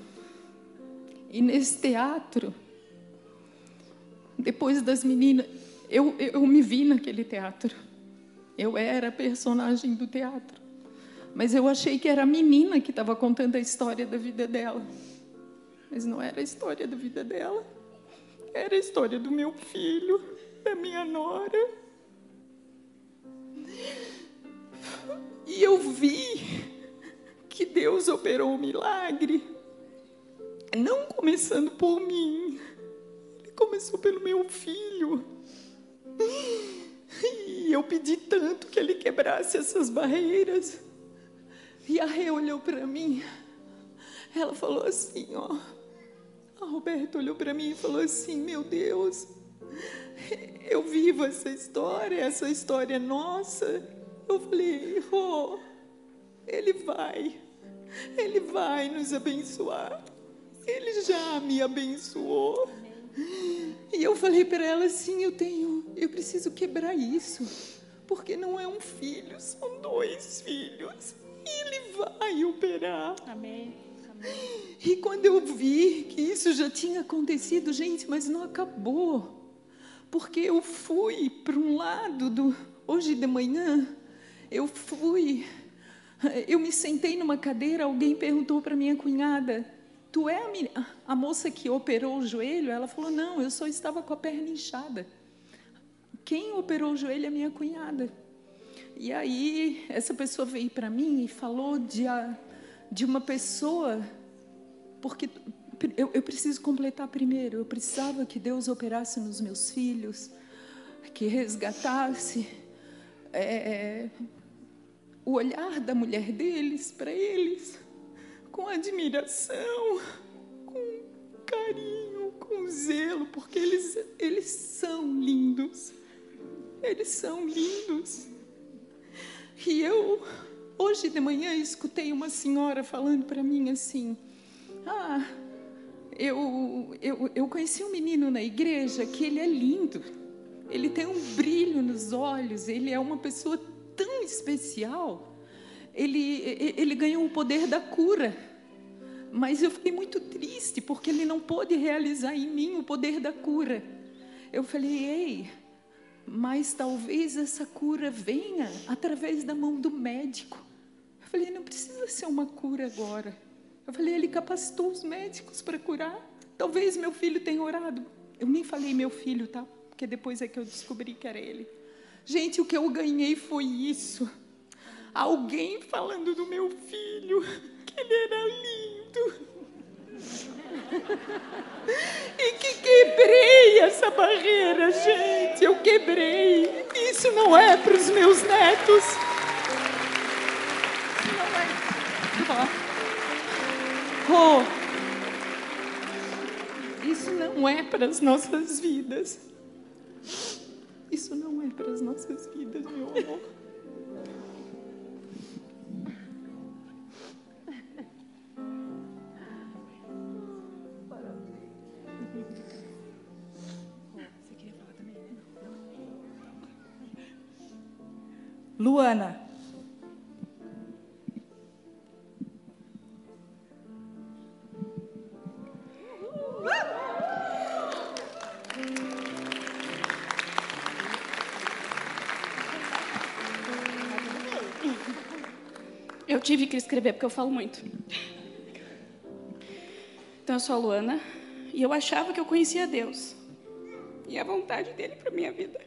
E nesse teatro, depois das meninas, eu, eu me vi naquele teatro. Eu era a personagem do teatro. Mas eu achei que era a menina que estava contando a história da vida dela. Mas não era a história da vida dela. Era a história do meu filho, da minha nora. E eu vi que Deus operou um milagre. Não começando por mim. Ele começou pelo meu filho. E eu pedi tanto que ele quebrasse essas barreiras. E a Rê olhou para mim. Ela falou assim, ó. A Roberta olhou para mim e falou assim: Meu Deus, eu vivo essa história, essa história é nossa. Eu falei: Rô, ele vai, ele vai nos abençoar. Ele já me abençoou. E eu falei para ela assim: eu tenho, eu preciso quebrar isso, porque não é um filho, são dois filhos. E ele vai operar. Amém. E quando eu vi que isso já tinha acontecido, gente, mas não acabou. Porque eu fui para um lado do. Hoje de manhã, eu fui. Eu me sentei numa cadeira, alguém perguntou para minha cunhada: Tu é a, mi- a moça que operou o joelho? Ela falou: Não, eu só estava com a perna inchada. Quem operou o joelho é minha cunhada. E aí, essa pessoa veio para mim e falou de, a, de uma pessoa, porque eu, eu preciso completar primeiro. Eu precisava que Deus operasse nos meus filhos, que resgatasse é, o olhar da mulher deles para eles, com admiração, com carinho, com zelo, porque eles, eles são lindos. Eles são lindos. E eu, hoje de manhã, escutei uma senhora falando para mim assim: Ah, eu, eu, eu conheci um menino na igreja que ele é lindo, ele tem um brilho nos olhos, ele é uma pessoa tão especial, ele, ele ganhou o poder da cura. Mas eu fiquei muito triste porque ele não pôde realizar em mim o poder da cura. Eu falei, ei, mas talvez essa cura venha através da mão do médico. Falei, não precisa ser uma cura agora. Eu falei, ele capacitou os médicos para curar. Talvez meu filho tenha orado. Eu nem falei meu filho, tá? Porque depois é que eu descobri que era ele. Gente, o que eu ganhei foi isso. Alguém falando do meu filho, *laughs* que ele era lindo. *laughs* E que quebrei essa barreira, gente. Eu quebrei. Isso não é para os meus netos. Oh, isso não é para as nossas vidas. Isso não é para as nossas vidas, meu amor. Luana. Eu tive que escrever porque eu falo muito. Então eu sou a Luana e eu achava que eu conhecia Deus e a vontade dele para minha vida.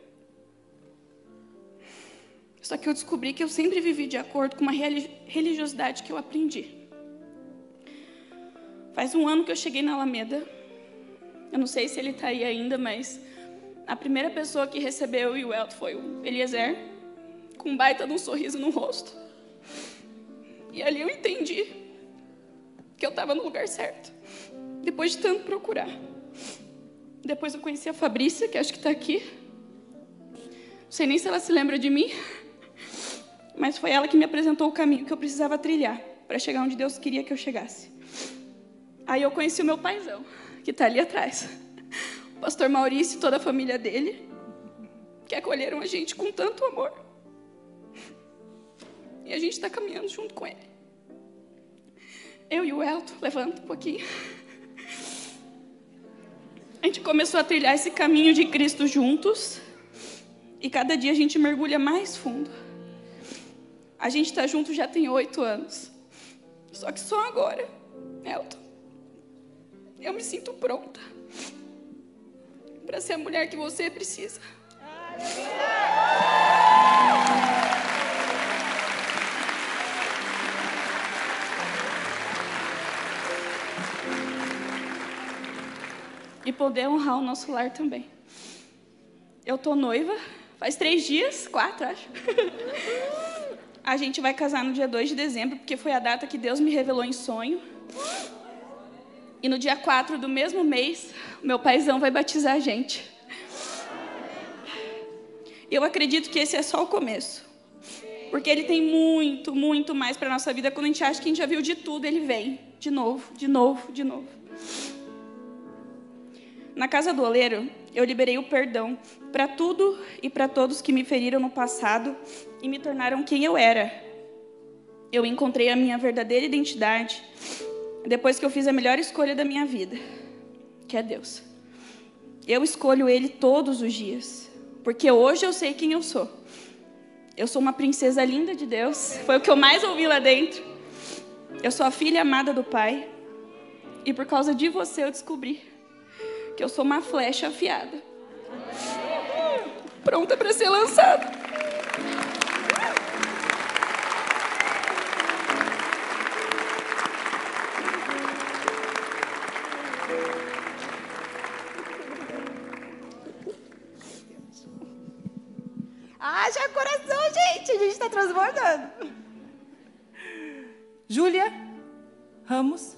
Só que eu descobri que eu sempre vivi de acordo com uma religiosidade que eu aprendi. Faz um ano que eu cheguei na Alameda. Eu não sei se ele está aí ainda, mas a primeira pessoa que recebeu o Elton foi o Eliezer, com um baita de um sorriso no rosto. E ali eu entendi que eu estava no lugar certo, depois de tanto procurar. Depois eu conheci a Fabrícia, que acho que está aqui. Não sei nem se ela se lembra de mim, mas foi ela que me apresentou o caminho que eu precisava trilhar para chegar onde Deus queria que eu chegasse. Aí eu conheci o meu paizão, que está ali atrás. O pastor Maurício e toda a família dele, que acolheram a gente com tanto amor. E a gente está caminhando junto com ele. Eu e o Elton, levanta um pouquinho. A gente começou a trilhar esse caminho de Cristo juntos. E cada dia a gente mergulha mais fundo. A gente está junto já tem oito anos. Só que só agora, Elton, eu me sinto pronta para ser a mulher que você precisa. E poder honrar o nosso lar também. Eu tô noiva, faz três dias, quatro, acho. A gente vai casar no dia 2 de dezembro, porque foi a data que Deus me revelou em sonho. E no dia 4 do mesmo mês, meu paizão vai batizar a gente. Eu acredito que esse é só o começo. Porque ele tem muito, muito mais para nossa vida. Quando a gente acha que a gente já viu de tudo, ele vem de novo, de novo, de novo. Na casa do oleiro, eu liberei o perdão para tudo e para todos que me feriram no passado e me tornaram quem eu era. Eu encontrei a minha verdadeira identidade, depois que eu fiz a melhor escolha da minha vida, que é Deus. Eu escolho Ele todos os dias, porque hoje eu sei quem eu sou. Eu sou uma princesa linda de Deus, foi o que eu mais ouvi lá dentro. Eu sou a filha amada do Pai, e por causa de você eu descobri que eu sou uma flecha afiada, pronta para ser lançada. Haja coração, gente. A gente está transbordando. Júlia Ramos.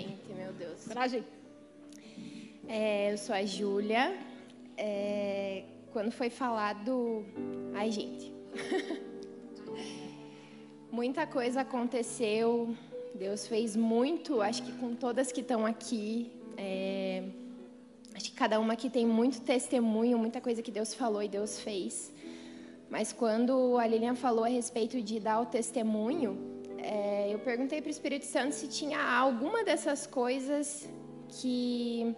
Gente, meu Deus. Coragem. É, eu sou a Júlia. É, quando foi falado. Ai, gente. *laughs* Muita coisa aconteceu. Deus fez muito, acho que com todas que estão aqui. É, acho que cada uma aqui tem muito testemunho, muita coisa que Deus falou e Deus fez. Mas quando a Lilian falou a respeito de dar o testemunho, é, eu perguntei para o Espírito Santo se tinha alguma dessas coisas que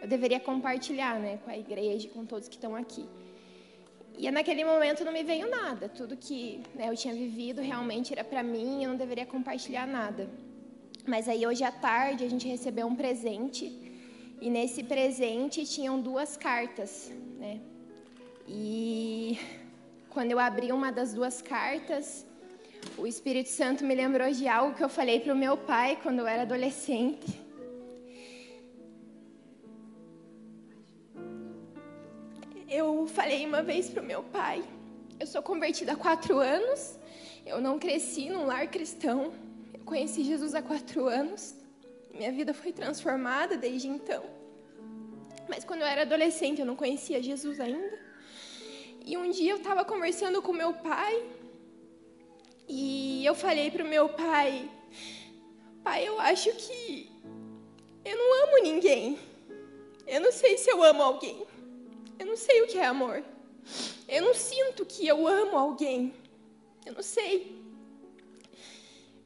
eu deveria compartilhar né, com a igreja, com todos que estão aqui. E naquele momento não me veio nada. Tudo que né, eu tinha vivido realmente era para mim, eu não deveria compartilhar nada. Mas aí hoje à tarde a gente recebeu um presente e nesse presente tinham duas cartas, né? E quando eu abri uma das duas cartas, o Espírito Santo me lembrou de algo que eu falei para o meu pai quando eu era adolescente. Eu falei uma vez para o meu pai: eu sou convertida há quatro anos, eu não cresci num lar cristão, eu conheci Jesus há quatro anos, minha vida foi transformada desde então. Mas quando eu era adolescente, eu não conhecia Jesus ainda. E um dia eu estava conversando com meu pai e eu falei para o meu pai: Pai, eu acho que eu não amo ninguém. Eu não sei se eu amo alguém. Eu não sei o que é amor. Eu não sinto que eu amo alguém. Eu não sei.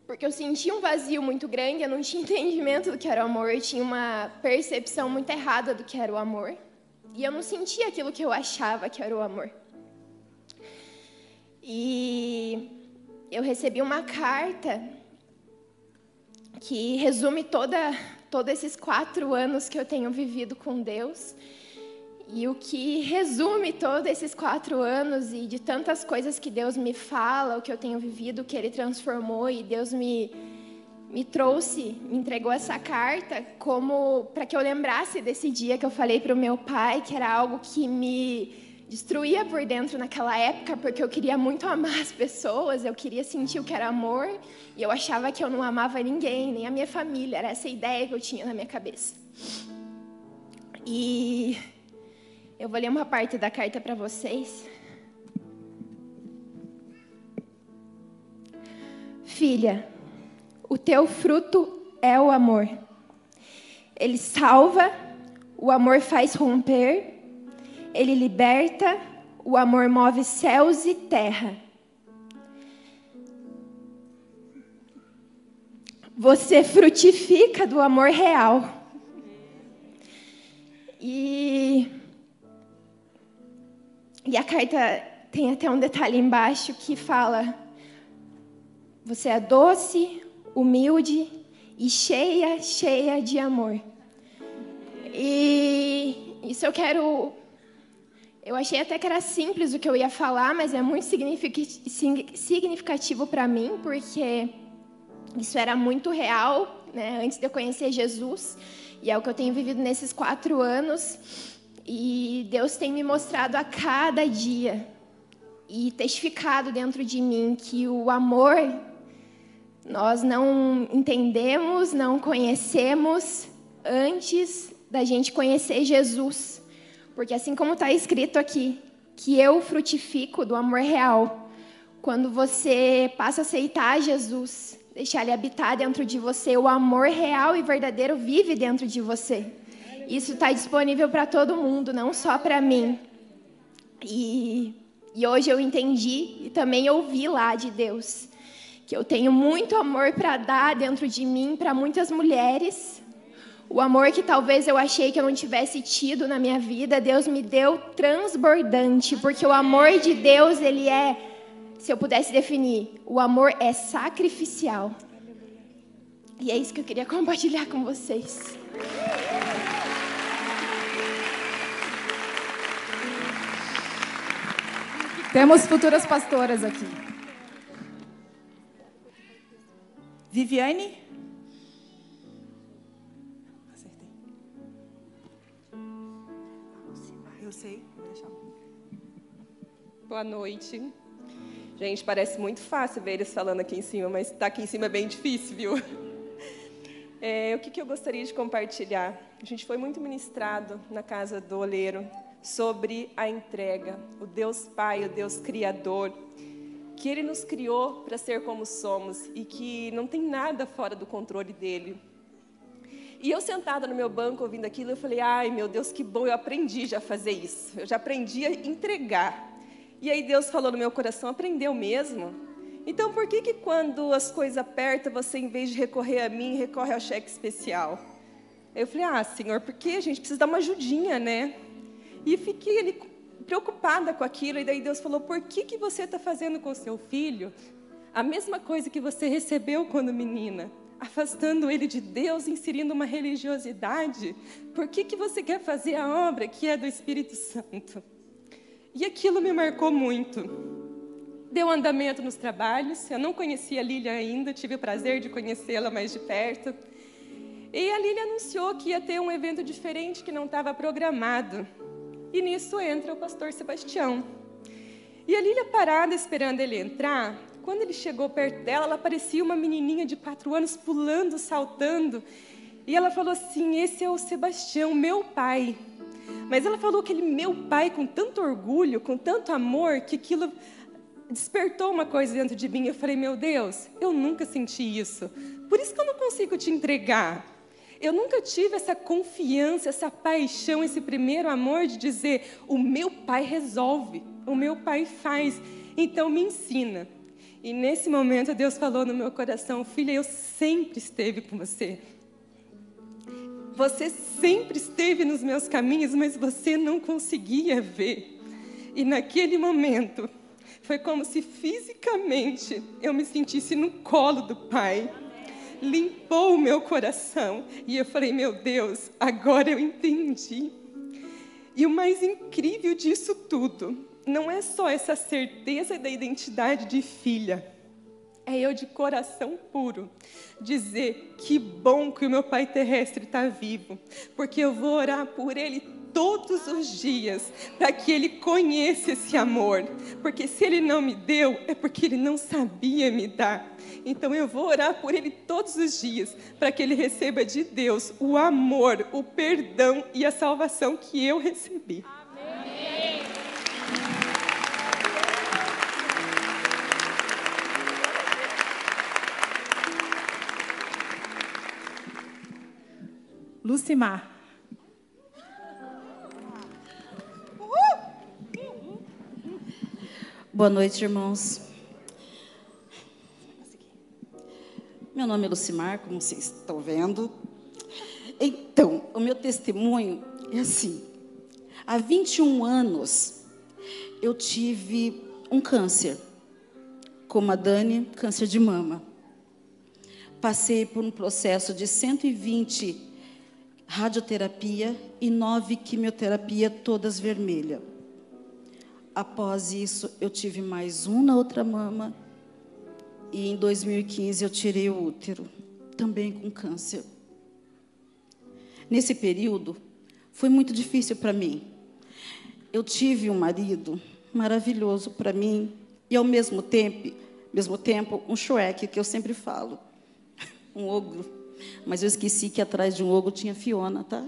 Porque eu sentia um vazio muito grande, eu não tinha *laughs* entendimento do que era o amor, eu tinha uma percepção muito errada do que era o amor. E eu não sentia aquilo que eu achava que era o amor. E eu recebi uma carta que resume toda, todos esses quatro anos que eu tenho vivido com Deus. E o que resume todos esses quatro anos e de tantas coisas que Deus me fala, o que eu tenho vivido, o que Ele transformou e Deus me, me trouxe, me entregou essa carta como para que eu lembrasse desse dia que eu falei para o meu pai, que era algo que me destruía por dentro naquela época, porque eu queria muito amar as pessoas, eu queria sentir o que era amor, e eu achava que eu não amava ninguém, nem a minha família, era essa ideia que eu tinha na minha cabeça. E eu vou ler uma parte da carta para vocês. Filha, o teu fruto é o amor. Ele salva, o amor faz romper, ele liberta, o amor move céus e terra. Você frutifica do amor real. E, e a carta tem até um detalhe embaixo que fala: você é doce, humilde e cheia, cheia de amor. E isso eu quero. Eu achei até que era simples o que eu ia falar, mas é muito significativo para mim, porque isso era muito real, né, antes de eu conhecer Jesus. E é o que eu tenho vivido nesses quatro anos. E Deus tem me mostrado a cada dia e testificado dentro de mim que o amor nós não entendemos, não conhecemos antes da gente conhecer Jesus. Porque assim como está escrito aqui, que eu frutifico do amor real, quando você passa a aceitar Jesus, deixar ele habitar dentro de você, o amor real e verdadeiro vive dentro de você. Isso está disponível para todo mundo, não só para mim. E E hoje eu entendi e também ouvi lá de Deus que eu tenho muito amor para dar dentro de mim para muitas mulheres. O amor que talvez eu achei que eu não tivesse tido na minha vida, Deus me deu transbordante, porque o amor de Deus, ele é, se eu pudesse definir, o amor é sacrificial. E é isso que eu queria *laughs* compartilhar com vocês. Temos futuras pastoras aqui. Viviane? Boa noite. Gente, parece muito fácil ver eles falando aqui em cima, mas estar aqui em cima é bem difícil, viu? *laughs* É, o que, que eu gostaria de compartilhar? A gente foi muito ministrado na casa do oleiro sobre a entrega, o Deus Pai, o Deus Criador, que Ele nos criou para ser como somos e que não tem nada fora do controle dele. E eu sentada no meu banco ouvindo aquilo, eu falei: ai meu Deus, que bom, eu aprendi já a fazer isso, eu já aprendi a entregar. E aí Deus falou no meu coração: aprendeu mesmo? Então por que, que quando as coisas apertam, você, em vez de recorrer a mim, recorre ao cheque especial? Eu falei: ah, Senhor, porque a gente precisa dar uma ajudinha, né? E fiquei ali preocupada com aquilo, e daí Deus falou: por que, que você está fazendo com seu filho a mesma coisa que você recebeu quando menina? Afastando ele de Deus, inserindo uma religiosidade. Por que, que você quer fazer a obra que é do Espírito Santo? E aquilo me marcou muito. Deu andamento nos trabalhos. Eu não conhecia a Lília ainda, tive o prazer de conhecê-la mais de perto. E a Lília anunciou que ia ter um evento diferente que não estava programado. E nisso entra o pastor Sebastião. E a Lília parada esperando ele entrar, quando ele chegou perto dela, ela parecia uma menininha de quatro anos pulando, saltando. E ela falou assim: Esse é o Sebastião, meu pai. Mas ela falou aquele meu pai com tanto orgulho, com tanto amor, que aquilo despertou uma coisa dentro de mim. Eu falei: Meu Deus, eu nunca senti isso. Por isso que eu não consigo te entregar. Eu nunca tive essa confiança, essa paixão, esse primeiro amor de dizer: o meu pai resolve, o meu pai faz, então me ensina. E nesse momento Deus falou no meu coração: filha, eu sempre esteve com você. Você sempre esteve nos meus caminhos, mas você não conseguia ver. E naquele momento, foi como se fisicamente eu me sentisse no colo do Pai limpou o meu coração. E eu falei, meu Deus, agora eu entendi. E o mais incrível disso tudo, não é só essa certeza da identidade de filha, é eu de coração puro dizer que bom que o meu pai terrestre está vivo, porque eu vou orar por ele todos os dias para que ele conheça esse amor, porque se ele não me deu é porque ele não sabia me dar. Então eu vou orar por ele todos os dias, para que ele receba de Deus o amor, o perdão e a salvação que eu recebi. Lucimar. Boa noite, irmãos. Meu nome é Lucimar, como vocês estão vendo. Então, o meu testemunho é assim. Há 21 anos, eu tive um câncer. Como a Dani, câncer de mama. Passei por um processo de 120 radioterapia e 9 quimioterapia, todas vermelhas. Após isso, eu tive mais um na outra mama e em 2015 eu tirei o útero, também com câncer. Nesse período, foi muito difícil para mim. Eu tive um marido maravilhoso para mim e ao mesmo tempo, mesmo tempo, um Shrek que eu sempre falo, *laughs* um ogro. Mas eu esqueci que atrás de um ogro tinha Fiona, tá?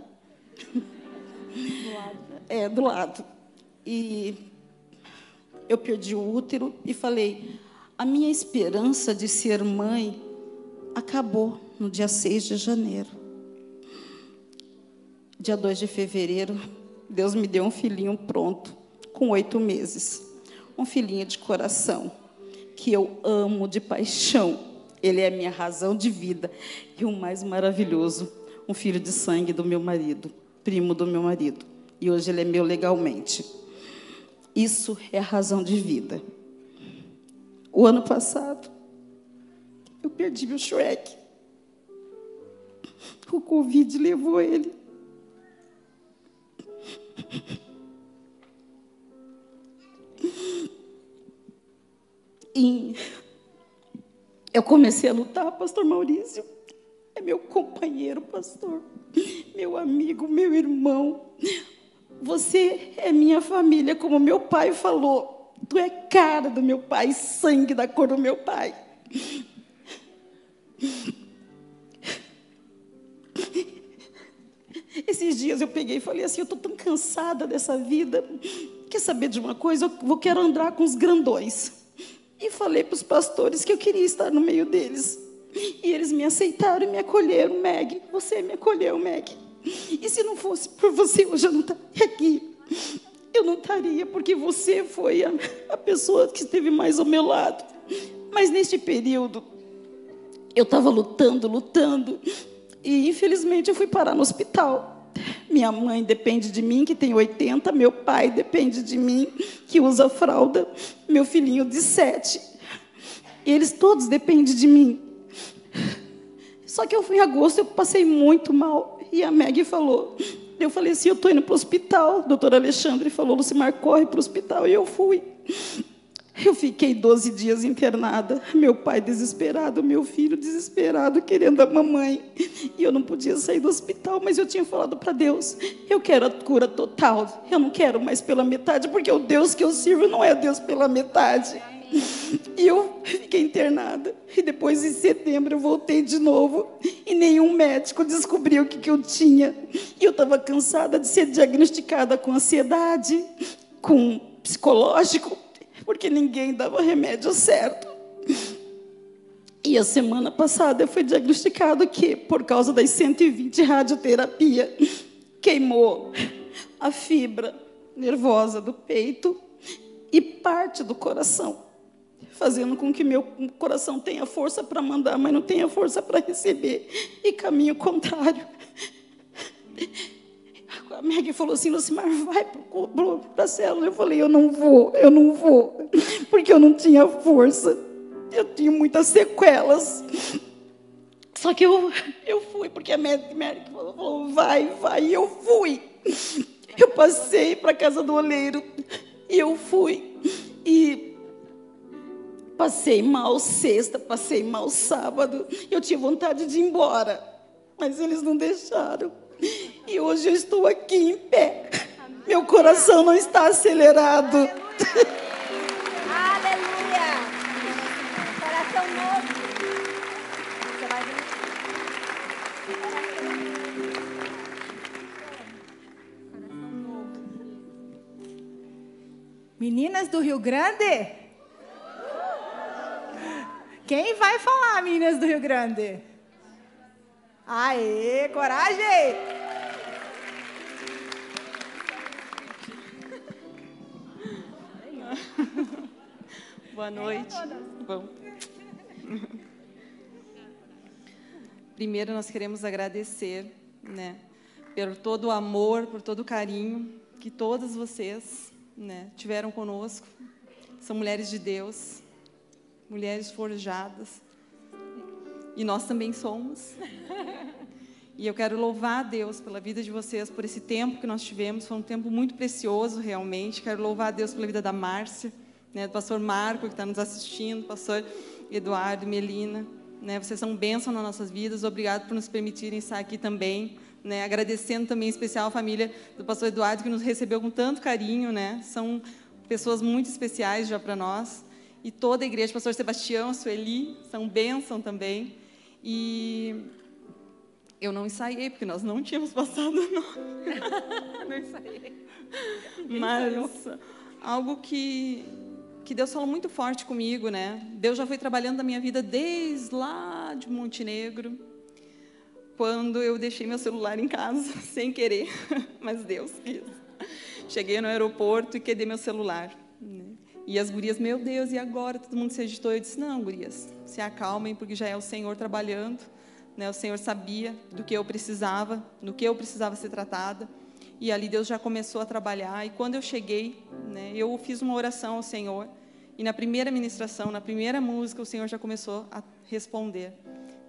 Do lado. É, do lado. E eu perdi o útero e falei: a minha esperança de ser mãe acabou no dia 6 de janeiro. Dia 2 de fevereiro, Deus me deu um filhinho pronto, com oito meses. um filhinho de coração, que eu amo de paixão. Ele é a minha razão de vida e o mais maravilhoso, um filho de sangue do meu marido, primo do meu marido. E hoje ele é meu legalmente. Isso é a razão de vida. O ano passado, eu perdi meu Shrek. O Covid levou ele. E eu comecei a lutar, pastor Maurício. É meu companheiro, pastor. Meu amigo, meu irmão. Você é minha família, como meu pai falou. Tu é cara do meu pai, sangue da cor do meu pai. Esses dias eu peguei e falei assim: eu estou tão cansada dessa vida. Quer saber de uma coisa? Eu quero andar com os grandões. E falei para os pastores que eu queria estar no meio deles. E eles me aceitaram e me acolheram, Meg. Você me acolheu, Meg. E se não fosse por você, hoje eu não estaria aqui. Eu não estaria, porque você foi a, a pessoa que esteve mais ao meu lado. Mas neste período, eu estava lutando, lutando. E infelizmente eu fui parar no hospital. Minha mãe depende de mim, que tem 80. Meu pai depende de mim, que usa fralda. Meu filhinho de 7. E eles todos dependem de mim. Só que eu fui em agosto, eu passei muito mal. E a Meg falou. Eu falei assim: eu estou indo para o hospital. O doutor Alexandre falou: Lucimar, corre para o hospital. E eu fui. Eu fiquei 12 dias internada, meu pai desesperado, meu filho desesperado, querendo a mamãe. E eu não podia sair do hospital, mas eu tinha falado para Deus: eu quero a cura total, eu não quero mais pela metade, porque o Deus que eu sirvo não é Deus pela metade. E eu fiquei internada. E depois, em setembro, eu voltei de novo. E nenhum médico descobriu o que, que eu tinha. E eu estava cansada de ser diagnosticada com ansiedade, com psicológico, porque ninguém dava remédio certo. E a semana passada eu fui diagnosticado que, por causa das 120 radioterapia, queimou a fibra nervosa do peito e parte do coração, fazendo com que meu coração tenha força para mandar, mas não tenha força para receber, e caminho contrário. Meg falou assim, Lucimar, vai para a célula. Eu falei, eu não vou, eu não vou, porque eu não tinha força. Eu tinha muitas sequelas. Só que eu, eu fui, porque a Meg falou, vai, vai, e eu fui. Eu passei para a casa do oleiro, e eu fui. E passei mal sexta, passei mal sábado. Eu tinha vontade de ir embora, mas eles não deixaram. *laughs* E hoje eu estou aqui em pé. Meu coração não está acelerado. Aleluia! Coração novo. Você vai ver? Meninas do Rio Grande? Quem vai falar, meninas do Rio Grande? Aê, coragem! Boa noite. Bom. Primeiro nós queremos agradecer, né, por todo o amor, por todo o carinho que todas vocês, né, tiveram conosco. São mulheres de Deus, mulheres forjadas. E nós também somos. E eu quero louvar a Deus pela vida de vocês, por esse tempo que nós tivemos. Foi um tempo muito precioso, realmente. Quero louvar a Deus pela vida da Márcia, né, do pastor Marco, que está nos assistindo, pastor Eduardo, Melina. Né, vocês são bênção nas nossas vidas. Obrigado por nos permitirem estar aqui também. Né, agradecendo também em especial a família do pastor Eduardo, que nos recebeu com tanto carinho. Né, são pessoas muito especiais já para nós. E toda a igreja, pastor Sebastião, Sueli, são bênção também. E eu não ensaiei, porque nós não tínhamos *laughs* passado não. *laughs* não ensaiei. Mas algo que, que Deus falou muito forte comigo, né? Deus já foi trabalhando na minha vida desde lá de Montenegro, quando eu deixei meu celular em casa, *laughs* sem querer, mas Deus quis. Cheguei no aeroporto e quedei meu celular. E as gurias, meu Deus, e agora? Todo mundo se agitou. Eu disse: não, gurias, se acalmem, porque já é o Senhor trabalhando. Né? O Senhor sabia do que eu precisava, do que eu precisava ser tratada. E ali Deus já começou a trabalhar. E quando eu cheguei, né, eu fiz uma oração ao Senhor. E na primeira ministração, na primeira música, o Senhor já começou a responder.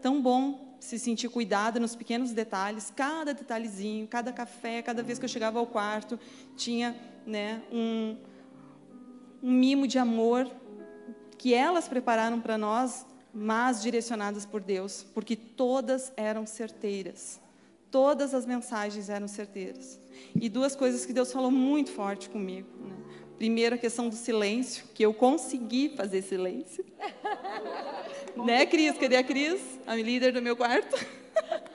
Tão bom se sentir cuidada nos pequenos detalhes, cada detalhezinho, cada café, cada vez que eu chegava ao quarto, tinha né, um, um mimo de amor que elas prepararam para nós, mas direcionadas por Deus, porque todas eram certeiras. Todas as mensagens eram certeiras. E duas coisas que Deus falou muito forte comigo. Né? Primeiro, a questão do silêncio, que eu consegui fazer silêncio. *laughs* né, Cris? Cadê a Cris? A líder do meu quarto.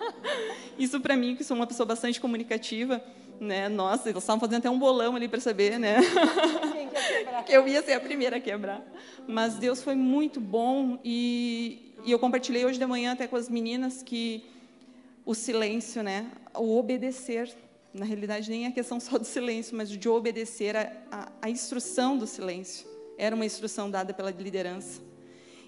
*laughs* Isso para mim, que sou uma pessoa bastante comunicativa, né? Nossa, eles estavam fazendo até um bolão ali para saber, né? *laughs* que eu ia ser a primeira a quebrar. Mas Deus foi muito bom e, e eu compartilhei hoje de manhã até com as meninas que o silêncio, né? O obedecer na realidade, nem é questão só do silêncio, mas de obedecer a, a, a instrução do silêncio. Era uma instrução dada pela liderança.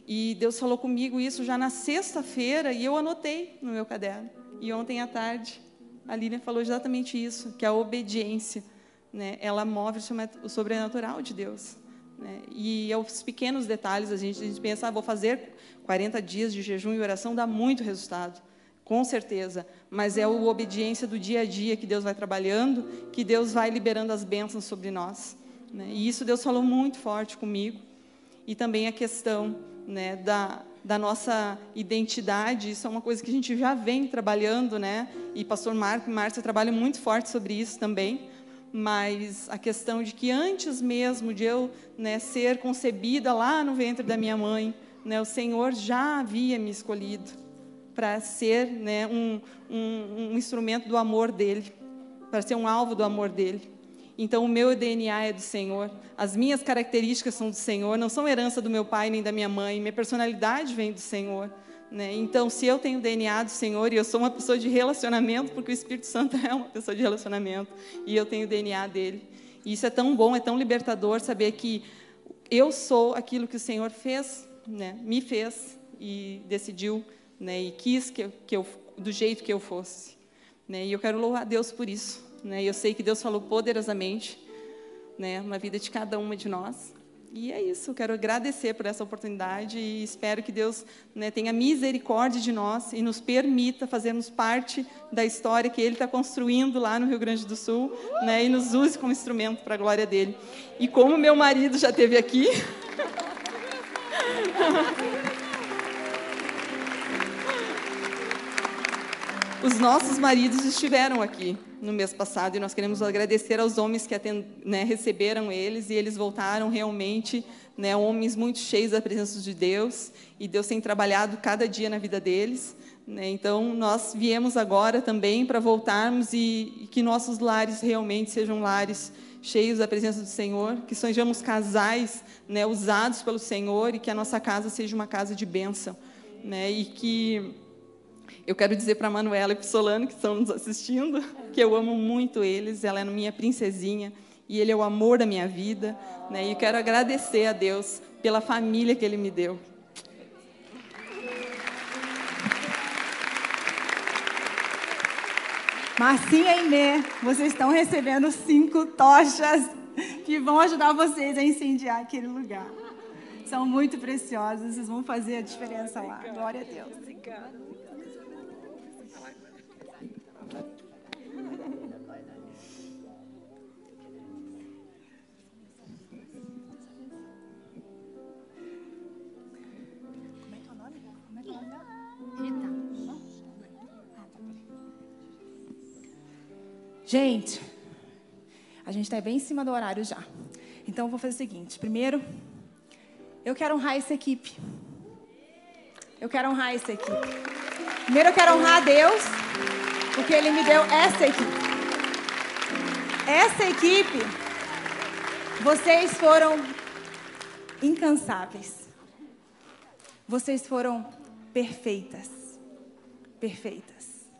E Deus falou comigo isso já na sexta-feira e eu anotei no meu caderno. E ontem à tarde, a Lilian falou exatamente isso, que a obediência, né, ela move o sobrenatural de Deus. Né? E aos pequenos detalhes, a gente, a gente pensa, ah, vou fazer 40 dias de jejum e oração, dá muito resultado com certeza, mas é a obediência do dia a dia que Deus vai trabalhando, que Deus vai liberando as bênçãos sobre nós. Né? E isso Deus falou muito forte comigo. E também a questão né, da, da nossa identidade, isso é uma coisa que a gente já vem trabalhando, né? E pastor Marco e Márcia trabalham muito forte sobre isso também. Mas a questão de que antes mesmo de eu né, ser concebida lá no ventre da minha mãe, né, o Senhor já havia me escolhido para ser né, um, um, um instrumento do amor dele, para ser um alvo do amor dele. Então, o meu DNA é do Senhor, as minhas características são do Senhor, não são herança do meu pai nem da minha mãe, minha personalidade vem do Senhor. Né? Então, se eu tenho o DNA do Senhor e eu sou uma pessoa de relacionamento, porque o Espírito Santo *laughs* é uma pessoa de relacionamento, e eu tenho o DNA dele. E isso é tão bom, é tão libertador saber que eu sou aquilo que o Senhor fez, né? me fez e decidiu né, e quis que eu, que eu, do jeito que eu fosse. Né, e eu quero louvar a Deus por isso. Né, eu sei que Deus falou poderosamente né, na vida de cada uma de nós. E é isso, eu quero agradecer por essa oportunidade e espero que Deus né, tenha misericórdia de nós e nos permita fazermos parte da história que Ele está construindo lá no Rio Grande do Sul né, e nos use como instrumento para a glória dele. E como meu marido já esteve aqui. *laughs* Os nossos maridos estiveram aqui no mês passado e nós queremos agradecer aos homens que atend, né, receberam eles e eles voltaram realmente né, homens muito cheios da presença de Deus e Deus tem trabalhado cada dia na vida deles. Né, então, nós viemos agora também para voltarmos e, e que nossos lares realmente sejam lares cheios da presença do Senhor, que sejamos casais né, usados pelo Senhor e que a nossa casa seja uma casa de bênção. Né, e que eu quero dizer para a Manuela e para o Solano, que estão nos assistindo, que eu amo muito eles, ela é minha princesinha, e ele é o amor da minha vida. Né? E quero agradecer a Deus pela família que Ele me deu. Marcinha e Inê, vocês estão recebendo cinco tochas que vão ajudar vocês a incendiar aquele lugar. São muito preciosas, vocês vão fazer a diferença lá. Glória a Deus. Obrigada. Gente, a gente está bem em cima do horário já. Então, eu vou fazer o seguinte: primeiro, eu quero honrar essa equipe. Eu quero honrar essa equipe. Primeiro, eu quero honrar a Deus, porque Ele me deu essa equipe. Essa equipe, vocês foram incansáveis. Vocês foram perfeitas. Perfeitas.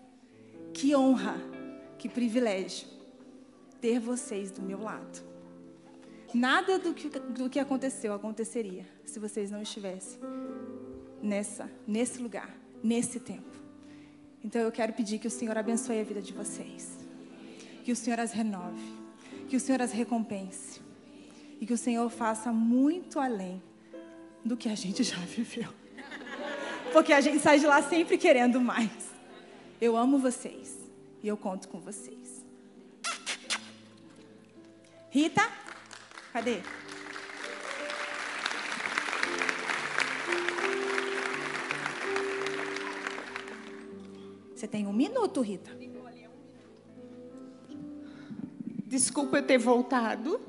Que honra que privilégio ter vocês do meu lado. Nada do que, do que aconteceu aconteceria se vocês não estivessem nessa, nesse lugar, nesse tempo. Então eu quero pedir que o Senhor abençoe a vida de vocês. Que o Senhor as renove. Que o Senhor as recompense. E que o Senhor faça muito além do que a gente já *laughs* viveu. Porque a gente sai de lá sempre querendo mais. Eu amo vocês. E eu conto com vocês. Rita, cadê? Você tem um minuto, Rita. Desculpa eu ter voltado,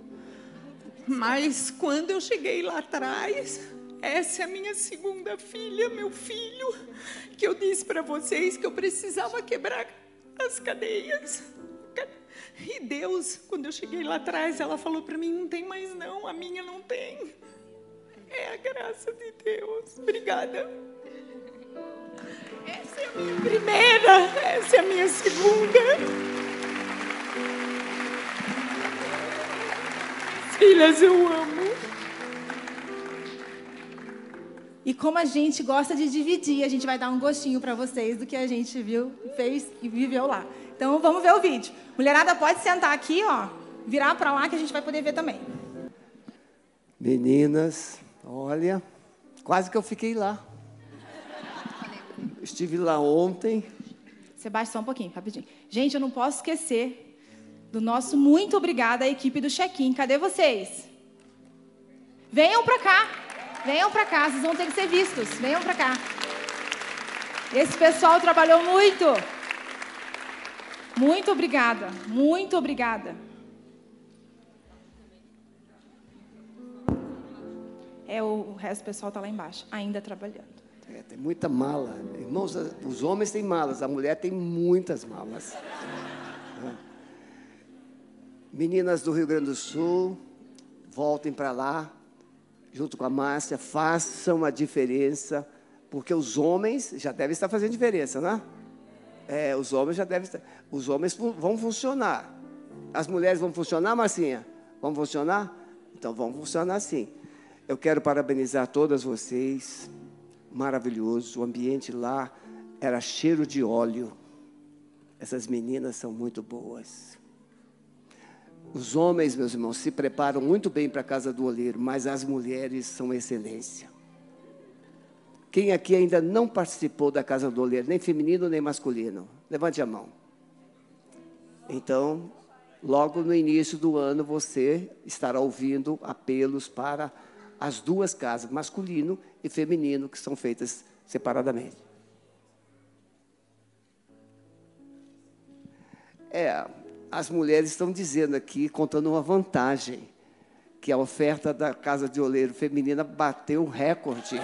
mas quando eu cheguei lá atrás, essa é a minha segunda filha, meu filho, que eu disse para vocês que eu precisava quebrar as cadeias. E Deus, quando eu cheguei lá atrás, ela falou para mim: não tem mais não, a minha não tem. É a graça de Deus. Obrigada. Essa é a minha primeira, essa é a minha segunda. Filhas, eu amo. E como a gente gosta de dividir, a gente vai dar um gostinho para vocês do que a gente viu, fez e viveu lá. Então vamos ver o vídeo. Mulherada, pode sentar aqui, ó, virar para lá que a gente vai poder ver também. Meninas, olha, quase que eu fiquei lá. Estive lá ontem. Sebastião, só um pouquinho, rapidinho. Gente, eu não posso esquecer do nosso muito obrigada à equipe do check-in. Cadê vocês? Venham para cá. Venham para cá, vocês vão ter que ser vistos. Venham para cá. Esse pessoal trabalhou muito. Muito obrigada. Muito obrigada. É, o resto do pessoal está lá embaixo, ainda trabalhando. É, tem muita mala. Irmãos, os homens têm malas, a mulher tem muitas malas. Meninas do Rio Grande do Sul, voltem para lá, junto com a Márcia, façam a diferença, porque os homens já devem estar fazendo diferença, né? É, os homens já devem estar. Os homens vão funcionar. As mulheres vão funcionar, Marcinha? Vão funcionar? Então vão funcionar sim. Eu quero parabenizar todas vocês maravilhoso. O ambiente lá era cheiro de óleo. Essas meninas são muito boas. Os homens, meus irmãos, se preparam muito bem para a casa do oleiro, mas as mulheres são excelência. Quem aqui ainda não participou da casa do oleiro, nem feminino nem masculino? Levante a mão. Então, logo no início do ano, você estará ouvindo apelos para as duas casas, masculino e feminino, que são feitas separadamente. É, as mulheres estão dizendo aqui, contando uma vantagem, que a oferta da casa de oleiro feminina bateu um recorde.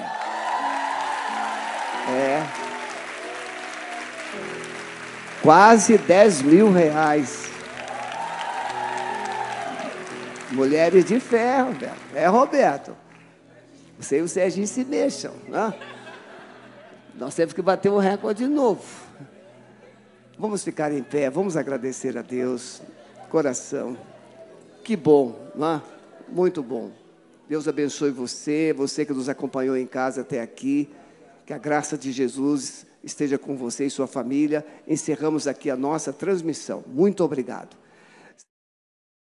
É. Quase 10 mil reais. Mulheres de ferro, Roberto. É, Roberto. Você e o Serginho se mexam. Né? Nós temos que bater um recorde de novo. Vamos ficar em pé, vamos agradecer a Deus. Coração. Que bom, não é? Muito bom. Deus abençoe você, você que nos acompanhou em casa até aqui. Que a graça de Jesus esteja com você e sua família. Encerramos aqui a nossa transmissão. Muito obrigado.